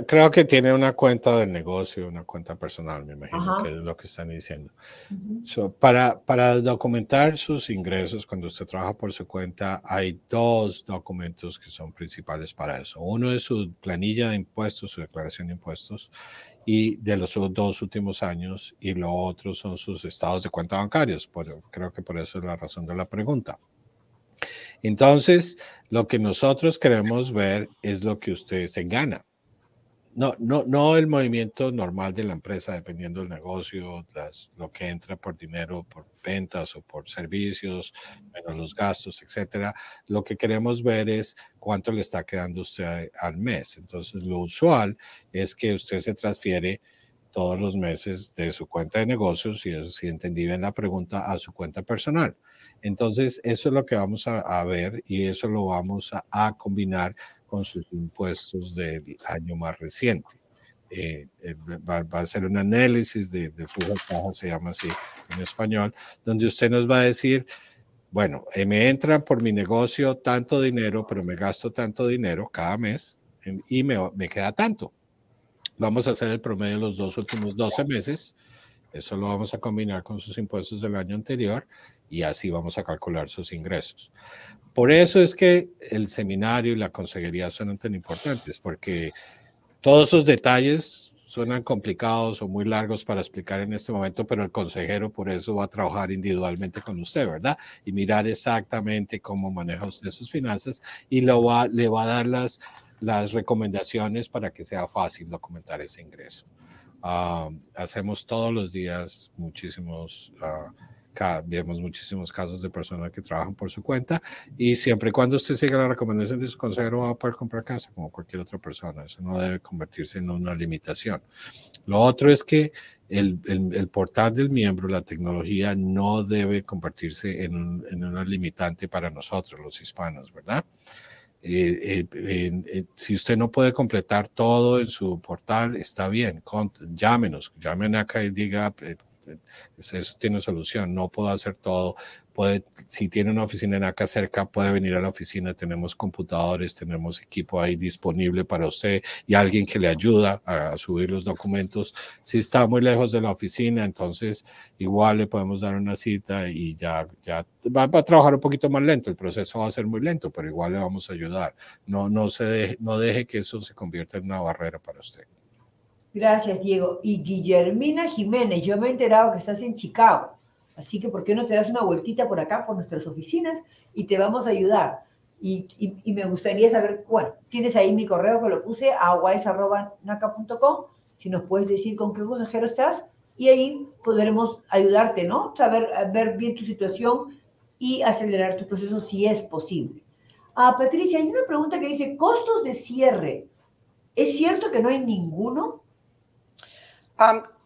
creo, que tiene una cuenta del negocio, una cuenta personal, me imagino que es lo que están diciendo. para, para documentar sus ingresos cuando usted trabaja por su cuenta, hay dos documentos que son principales para eso. Uno es su planilla de impuestos, su declaración de impuestos, y de los dos últimos años, y lo otro son sus estados de cuenta bancarios. creo que por eso es la razón de la pregunta. Entonces, lo que nosotros queremos ver es lo que usted se gana. No, no, no el movimiento normal de la empresa, dependiendo del negocio, lo que entra por dinero, por ventas o por servicios, menos los gastos, etcétera. Lo que queremos ver es cuánto le está quedando usted al mes. Entonces, lo usual es que usted se transfiere todos los meses de su cuenta de negocios, y eso sí entendí bien la pregunta, a su cuenta personal. Entonces, eso es lo que vamos a, ver y eso lo vamos a, combinar con sus impuestos del año más reciente. Eh, eh, va, a ser un análisis de, de flujo de caja, se llama así en español, donde usted nos va a decir, bueno, eh, me entra por mi negocio tanto dinero, pero me gasto tanto dinero cada mes y me, me queda tanto. Vamos a hacer el promedio de los dos últimos 12 meses. Eso lo vamos a combinar con sus impuestos del año anterior y así vamos a calcular sus ingresos. Por eso es que el seminario y la consejería son tan importantes, porque todos esos detalles suenan complicados o muy largos para explicar en este momento, pero el consejero por eso va a trabajar individualmente con usted, ¿verdad? Y mirar exactamente cómo maneja usted sus finanzas y lo va, le va a dar las, las recomendaciones para que sea fácil documentar ese ingreso. Ah, hacemos todos los días muchísimos... Uh, vemos muchísimos casos de personas que trabajan por su cuenta y siempre y cuando usted siga la recomendación de su consejero va a poder comprar casa como cualquier otra persona. Eso no debe convertirse en una limitación. Lo otro es que el, el, portal del miembro, la tecnología, no debe convertirse en, en una limitante para nosotros, los hispanos, ¿verdad? Eh, eh, si usted no puede completar todo en su portal, está bien, llámenos, llamen acá y diga, eh, eso tiene solución, no puedo hacer todo, puede, si tiene una oficina en acá cerca, puede venir a la oficina, tenemos computadores, tenemos equipo ahí disponible para usted y alguien que le ayuda a, subir los documentos. Si está muy lejos de la oficina, entonces igual le podemos dar una cita y ya, ya va, a trabajar un poquito más lento, el proceso va a ser muy lento, pero igual le vamos a ayudar. No, no, se no deje que eso se convierta en una barrera para usted. Gracias, Diego. Y Guillermina Jiménez, yo me he enterado que estás en Chicago. Así que, ¿por qué no te das una vueltita por acá, por nuestras oficinas, y te vamos a ayudar? Y, me gustaría saber, bueno, tienes ahí mi correo que lo puse, aguais.naca.com, si nos puedes decir con qué consejero estás, y ahí podremos ayudarte, ¿no? Saber, ver bien tu situación y acelerar tu proceso si es posible. Ah, Patricia, hay una pregunta que dice, costos de cierre. ¿Es cierto que no hay ninguno?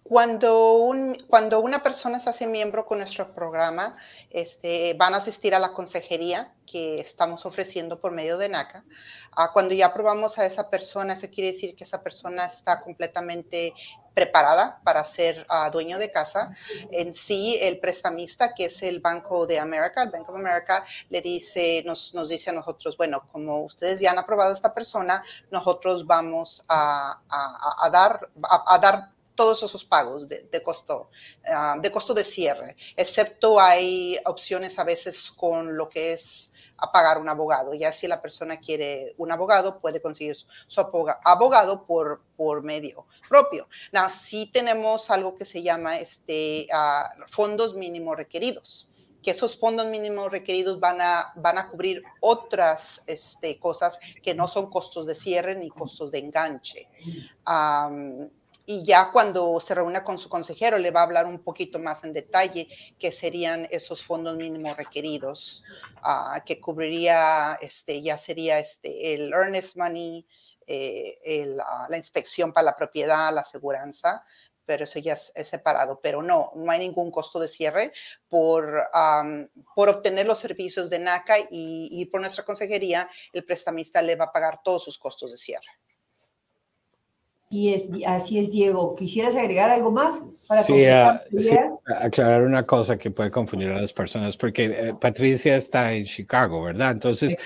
Cuando, un, cuando una persona se hace miembro con nuestro programa, este, van a asistir a la consejería que estamos ofreciendo por medio de NACA. Ah, cuando ya aprobamos a esa persona, eso quiere decir que esa persona está completamente preparada para ser ah, dueño de casa. En sí, el prestamista, que es el Banco de América, el Bank of America, le dice, nos, nos dice a nosotros, bueno, como ustedes ya han aprobado a esta persona, nosotros vamos a, a, a dar, a, dar todos esos pagos de, costo, ah, de costo de cierre, excepto hay opciones a veces con lo que es a pagar un abogado. Ya si la persona quiere un abogado, puede conseguir su abogado por, por medio propio. Now, sí tenemos algo que se llama este, ah, fondos mínimos requeridos que esos fondos mínimos requeridos van a, van a cubrir otras este, cosas que no son costos de cierre ni costos de enganche y ya cuando se reúna con su consejero le va a hablar un poquito más en detalle qué serían esos fondos mínimos requeridos, uh, que cubriría, este, ya sería este, el earnest money, eh, uh, la inspección para la propiedad, la aseguranza, pero eso ya es, separado. Pero no, no hay ningún costo de cierre por, por obtener los servicios de NACA y por nuestra consejería, el prestamista le va a pagar todos sus costos de cierre. Y es, así es, Diego. ¿Quisieras agregar algo más? Para sí, ah, aclarar una cosa que puede confundir a las personas, porque eh, Patricia está en Chicago, ¿verdad? Entonces,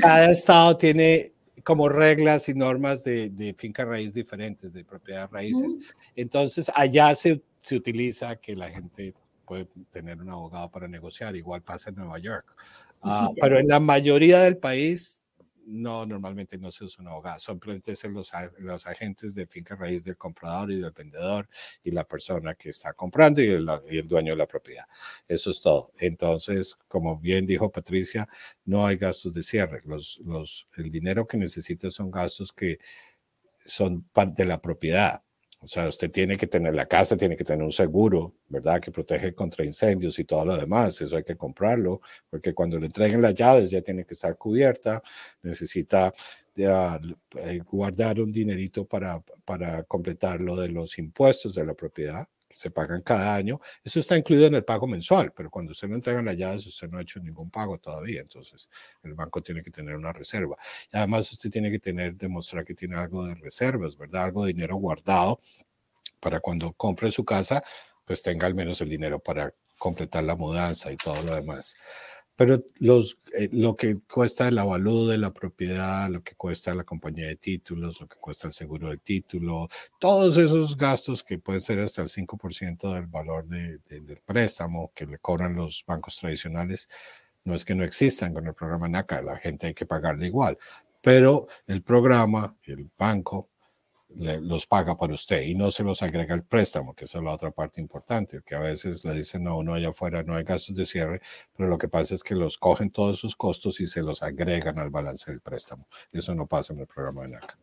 cada estado tiene como reglas y normas de, de finca raíz diferentes, de propiedad raíces. Entonces, allá se, se utiliza que la gente puede tener un abogado para negociar, igual pasa en Nueva York. Ah, pero en la mayoría del país no, normalmente no se usa un abogado, simplemente son los, los agentes de finca raíz del comprador y del vendedor y la persona que está comprando y el, y el, dueño de la propiedad. Eso es todo. Entonces, como bien dijo Patricia, no hay gastos de cierre. Los, los, el dinero que necesita son gastos que son parte de la propiedad. O sea, usted tiene que tener la casa, tiene que tener un seguro, ¿verdad? Que protege contra incendios y todo lo demás. Eso hay que comprarlo, porque cuando le entreguen las llaves ya tiene que estar cubierta. Necesita ya, eh, guardar un dinerito para, para completar lo de los impuestos de la propiedad se pagan cada año. Eso está incluido en el pago mensual, pero cuando usted no entrega las llaves, usted no ha hecho ningún pago todavía. Entonces, el banco tiene que tener una reserva. Y además, usted tiene que tener, demostrar que tiene algo de reservas, ¿verdad? Algo de dinero guardado para cuando compre su casa, pues tenga al menos el dinero para completar la mudanza y todo lo demás. Pero los, eh, lo que cuesta el avalúo de la propiedad, lo que cuesta la compañía de títulos, lo que cuesta el seguro de título, todos esos gastos que pueden ser hasta el 5% del valor de, del préstamo que le cobran los bancos tradicionales, no es que no existan con el programa NACA, la gente hay que pagarle igual, pero el programa, el banco, los paga para usted y no se los agrega el préstamo, que es la otra parte importante, que a veces le dicen, no, no, allá afuera no hay gastos de cierre, pero lo que pasa es que los cogen todos sus costos y se los agregan al balance del préstamo. Eso no pasa en el programa de NACA.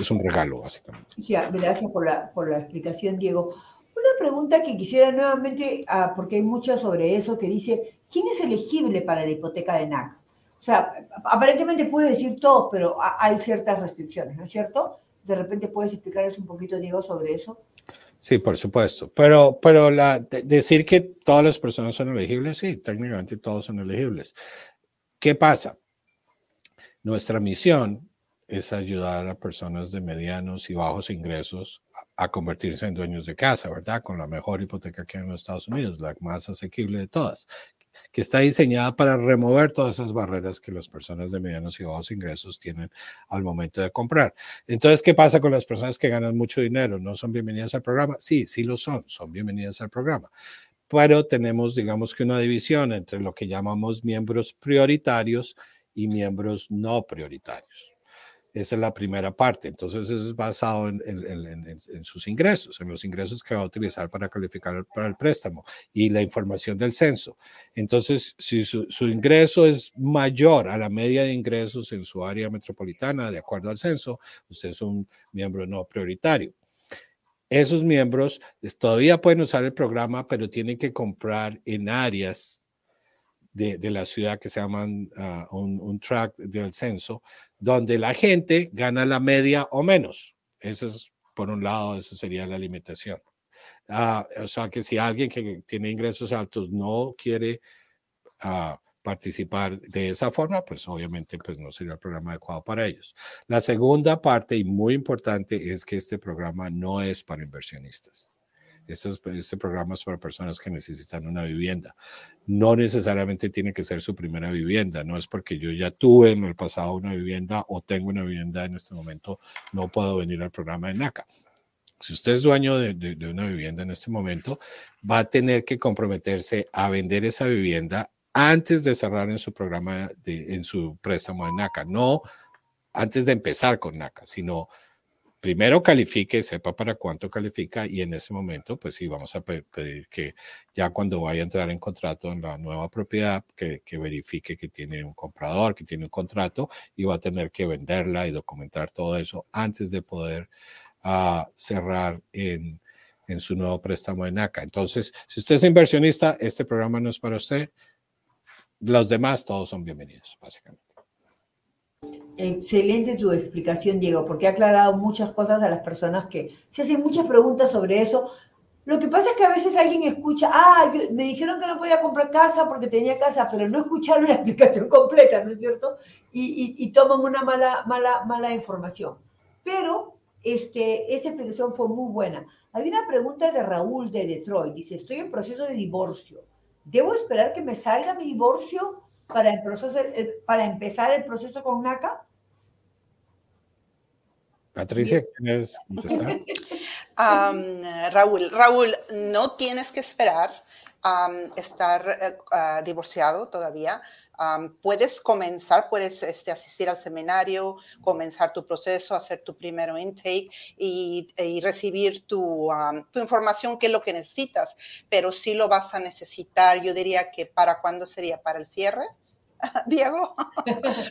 es un regalo, básicamente. Ya, gracias por la, por la explicación, Diego. Una pregunta que quisiera nuevamente, ah, porque hay mucho sobre eso, que dice, ¿quién es elegible para la hipoteca de NAC? O sea, aparentemente puede decir todo, pero hay ciertas restricciones, ¿no es cierto? De repente puedes explicarles un poquito, Diego, sobre eso. Sí, por supuesto. Pero, pero la, decir que todas las personas son elegibles, sí, técnicamente todos son elegibles. ¿Qué pasa? Nuestra misión es ayudar a personas de medianos y bajos ingresos a convertirse en dueños de casa, ¿verdad? Con la mejor hipoteca que hay en los Estados Unidos, la más asequible de todas, que está diseñada para remover todas esas barreras que las personas de medianos y bajos ingresos tienen al momento de comprar. Entonces, ¿qué pasa con las personas que ganan mucho dinero? ¿No son bienvenidas al programa? Sí, sí lo son, son bienvenidas al programa. Pero tenemos, digamos que una división entre lo que llamamos miembros prioritarios y miembros no prioritarios. Esa es la primera parte. Entonces, eso es basado en, sus ingresos, en los ingresos que va a utilizar para calificar para el préstamo y la información del censo. Entonces, si su, su, ingreso es mayor a la media de ingresos en su área metropolitana, de acuerdo al censo, usted es un miembro no prioritario. Esos miembros todavía pueden usar el programa, pero tienen que comprar en áreas de, la ciudad que se llaman ah, un, un, track del censo, donde la gente gana la media o menos. Eso es, por un lado, esa sería la limitación. Ah, o sea, que si alguien que tiene ingresos altos no quiere ah, participar de esa forma, pues obviamente pues no sería el programa adecuado para ellos. La segunda parte y muy importante es que este programa no es para inversionistas. Este, este, programa es para personas que necesitan una vivienda. No necesariamente tiene que ser su primera vivienda. No es porque yo ya tuve en el pasado una vivienda o tengo una vivienda en este momento, no puedo venir al programa de NACA. Si usted es dueño de, de, una vivienda en este momento, va a tener que comprometerse a vender esa vivienda antes de cerrar en su programa, de, en su préstamo de NACA. No antes de empezar con NACA, sino primero califique, sepa para cuánto califica y en ese momento, pues sí, vamos a pedir que ya cuando vaya a entrar en contrato en la nueva propiedad, que, verifique que tiene un comprador, que tiene un contrato y va a tener que venderla y documentar todo eso antes de poder ah, cerrar en, en su nuevo préstamo de NACA. Entonces, si usted es inversionista, este programa no es para usted. Los demás todos son bienvenidos, básicamente. Excelente tu explicación, Diego, porque ha aclarado muchas cosas a las personas que se hacen muchas preguntas sobre eso. Lo que pasa es que a veces alguien escucha, ah, me dijeron que no podía comprar casa porque tenía casa, pero no escucharon [laughs] la explicación completa, ¿no es cierto? Y, toman una mala, mala, mala información. Pero este, esa explicación fue muy buena. Hay una pregunta de Raúl de Detroit. Dice, estoy en proceso de divorcio. ¿Debo esperar que me salga mi divorcio para, el proceso, para empezar el proceso con NACA? Patricia, ¿quieres contestar? [laughs] Raúl, Raúl, no tienes que esperar a estar eh, ah, divorciado todavía. puedes comenzar, puedes este, asistir al seminario, comenzar tu proceso, hacer tu primero intake y, recibir tu, tu, información, que es lo que necesitas, pero sí lo vas a necesitar, yo diría que para cuándo sería, para el cierre. [laughs] Diego,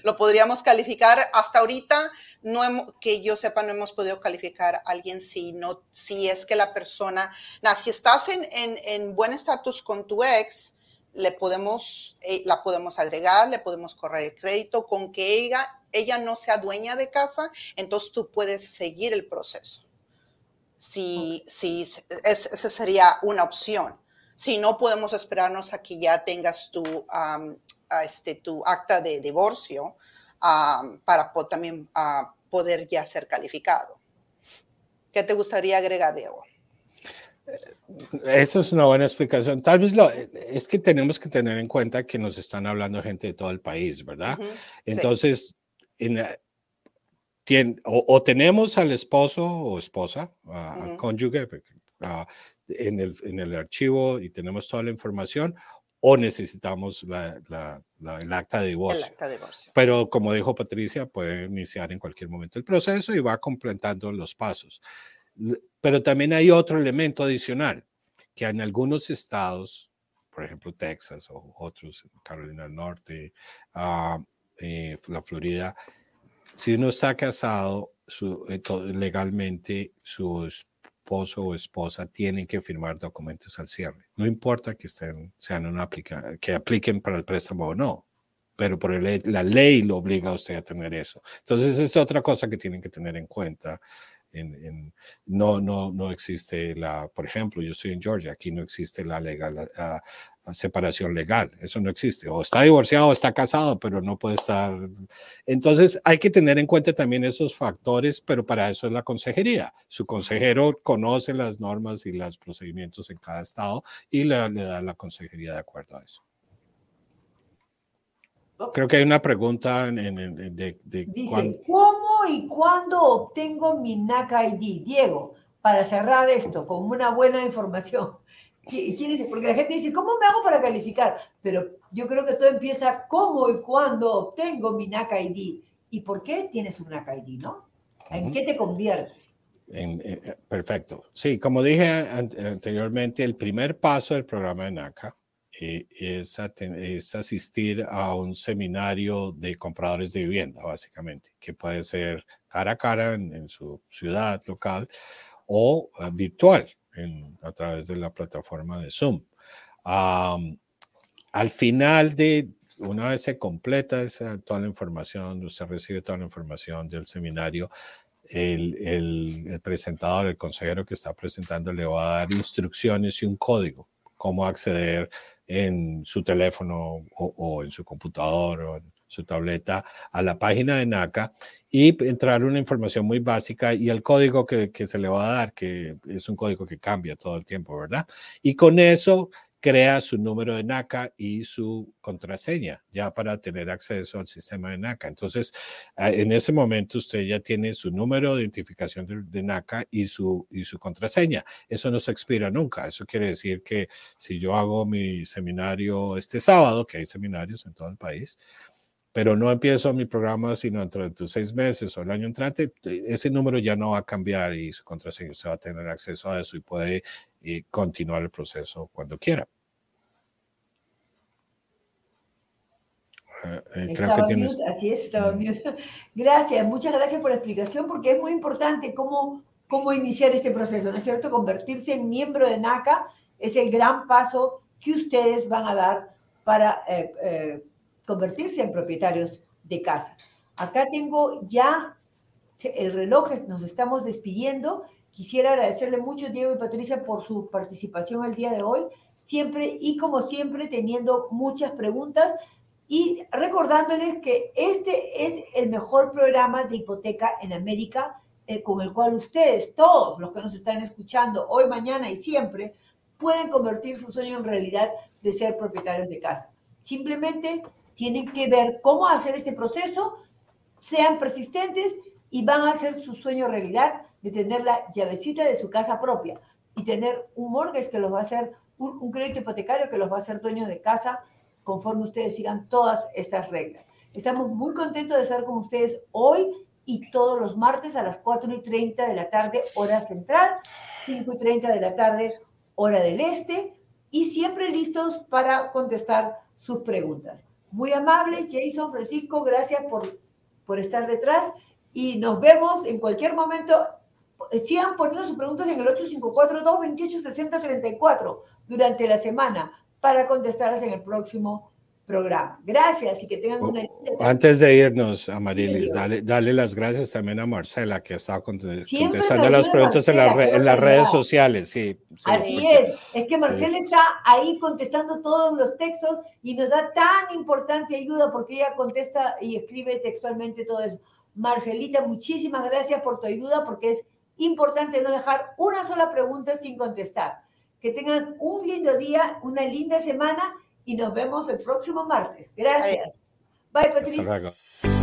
lo podríamos calificar hasta ahorita, no que yo sepa, no hemos podido calificar a alguien si, no, si es que la persona, si estás en, en, buen estatus con tu ex, le podemos, eh, la podemos agregar, le podemos correr el crédito, con que ella, ella no sea dueña de casa, entonces tú puedes seguir el proceso. Si, si esa sería una opción. Si no, podemos esperarnos a que ya tengas tu este, tu acta de divorcio para también poder ya ser calificado. ¿Qué te gustaría agregar, Diego? Esa es una buena explicación. Tal vez lo, es que tenemos que tener en cuenta que nos están hablando gente de todo el país, ¿verdad? Entonces, o, tenemos al esposo o esposa, al cónyuge, en, el, en el archivo y tenemos toda la información, o necesitamos el, acta de divorcio. Pero como dijo Patricia, puede iniciar en cualquier momento el proceso y va completando los pasos. Pero también hay otro elemento adicional, que en algunos estados, por ejemplo Texas o otros, Carolina del Norte, uh, la Florida, si uno está casado su, eh, legalmente, sus esposo o esposa tienen que firmar documentos al cierre. No importa que estén, sean una aplica, que apliquen para el préstamo o no, pero por la ley lo obliga a usted a tener eso. Entonces, es otra cosa que tienen que tener en cuenta. En, no, no, no existe la, por ejemplo, yo estoy en Georgia, aquí no existe la legal, separación legal. Eso no existe. O está divorciado o está casado, pero no puede estar. Entonces hay que tener en cuenta también esos factores, pero para eso es la consejería. Su consejero conoce las normas y los procedimientos en cada estado y le, da la consejería de acuerdo a eso. Creo que hay una pregunta en, de, Dice, ¿cómo y cuándo obtengo mi NACA ID? Diego, para cerrar esto con una buena información. Porque la gente dice, ¿cómo me hago para calificar? Pero yo creo que todo empieza cómo y cuándo obtengo mi NACA ID. ¿Y por qué tienes un NACA ID, no? ¿En qué te conviertes? En, eh, perfecto. Sí, como dije anteriormente, el primer paso del programa de NACA eh, es, es, asistir a un seminario de compradores de vivienda, básicamente, que puede ser cara a cara en, su ciudad local o eh, virtual a través de la plataforma de Zoom. al final de, una vez se completa esa, toda la información, usted recibe toda la información del seminario, el, el, presentador, el consejero que está presentando le va a dar instrucciones y un código, cómo acceder en su teléfono o, o en su computador o en su tableta a la página de NACA y entrar una información muy básica y el código que, se le va a dar, que es un código que cambia todo el tiempo, ¿verdad? Y con eso crea su número de NACA y su contraseña ya para tener acceso al sistema de NACA. Entonces, en ese momento usted ya tiene su número de identificación de, de, NACA y su, y su contraseña. Eso no se expira nunca. Eso quiere decir que si yo hago mi seminario este sábado, que hay seminarios en todo el país, pero no empiezo mi programa sino dentro de seis meses o el año entrante, eh, ese número ya no va a cambiar y su contraseña se va a tener acceso a eso y puede eh, continuar el proceso cuando quiera. Eh, creo que tienes... así es, estaba mm. [laughs] Gracias, muchas gracias por la explicación porque es muy importante cómo, cómo iniciar este proceso, ¿no es cierto? Convertirse en miembro de NACA es el gran paso que ustedes van a dar para convertirse en propietarios de casa. Acá tengo ya el reloj, nos estamos despidiendo. Quisiera agradecerle mucho, Diego y Patricia, por su participación el día de hoy, siempre y como siempre teniendo muchas preguntas y recordándoles que este es el mejor programa de hipoteca en América eh, con el cual ustedes, todos los que nos están escuchando hoy, mañana y siempre, pueden convertir su sueño en realidad de ser propietarios de casa. Simplemente tienen que ver cómo hacer este proceso, sean persistentes y van a hacer su sueño realidad de tener la llavecita de su casa propia y tener un mortgage que los va a hacer, un, crédito hipotecario que los va a hacer dueños de casa conforme ustedes sigan todas estas reglas. Estamos muy contentos de estar con ustedes hoy y todos los martes a las 4 y 30 de la tarde, hora central, 5 y 30 de la tarde, hora del este, y siempre listos para contestar sus preguntas. Muy amables, Jason, Francisco, gracias por, por estar detrás y nos vemos en cualquier momento. Sigan poniendo sus preguntas en el 854-228-6034 durante la semana para contestarlas en el próximo programa. Gracias y que tengan una Antes de irnos, Amarilis, dale, dale las gracias también a Marcela, que ha estado contestando las preguntas en, en, las redes sociales. Sí, Así es, es que Marcela está ahí contestando todos los textos y nos da tan importante ayuda porque ella contesta y escribe textualmente todo eso. Marcelita, muchísimas gracias por tu ayuda porque es importante no dejar una sola pregunta sin contestar. Que tengan un lindo día, una linda semana y nos vemos el próximo martes. Gracias. Bye, Patricia.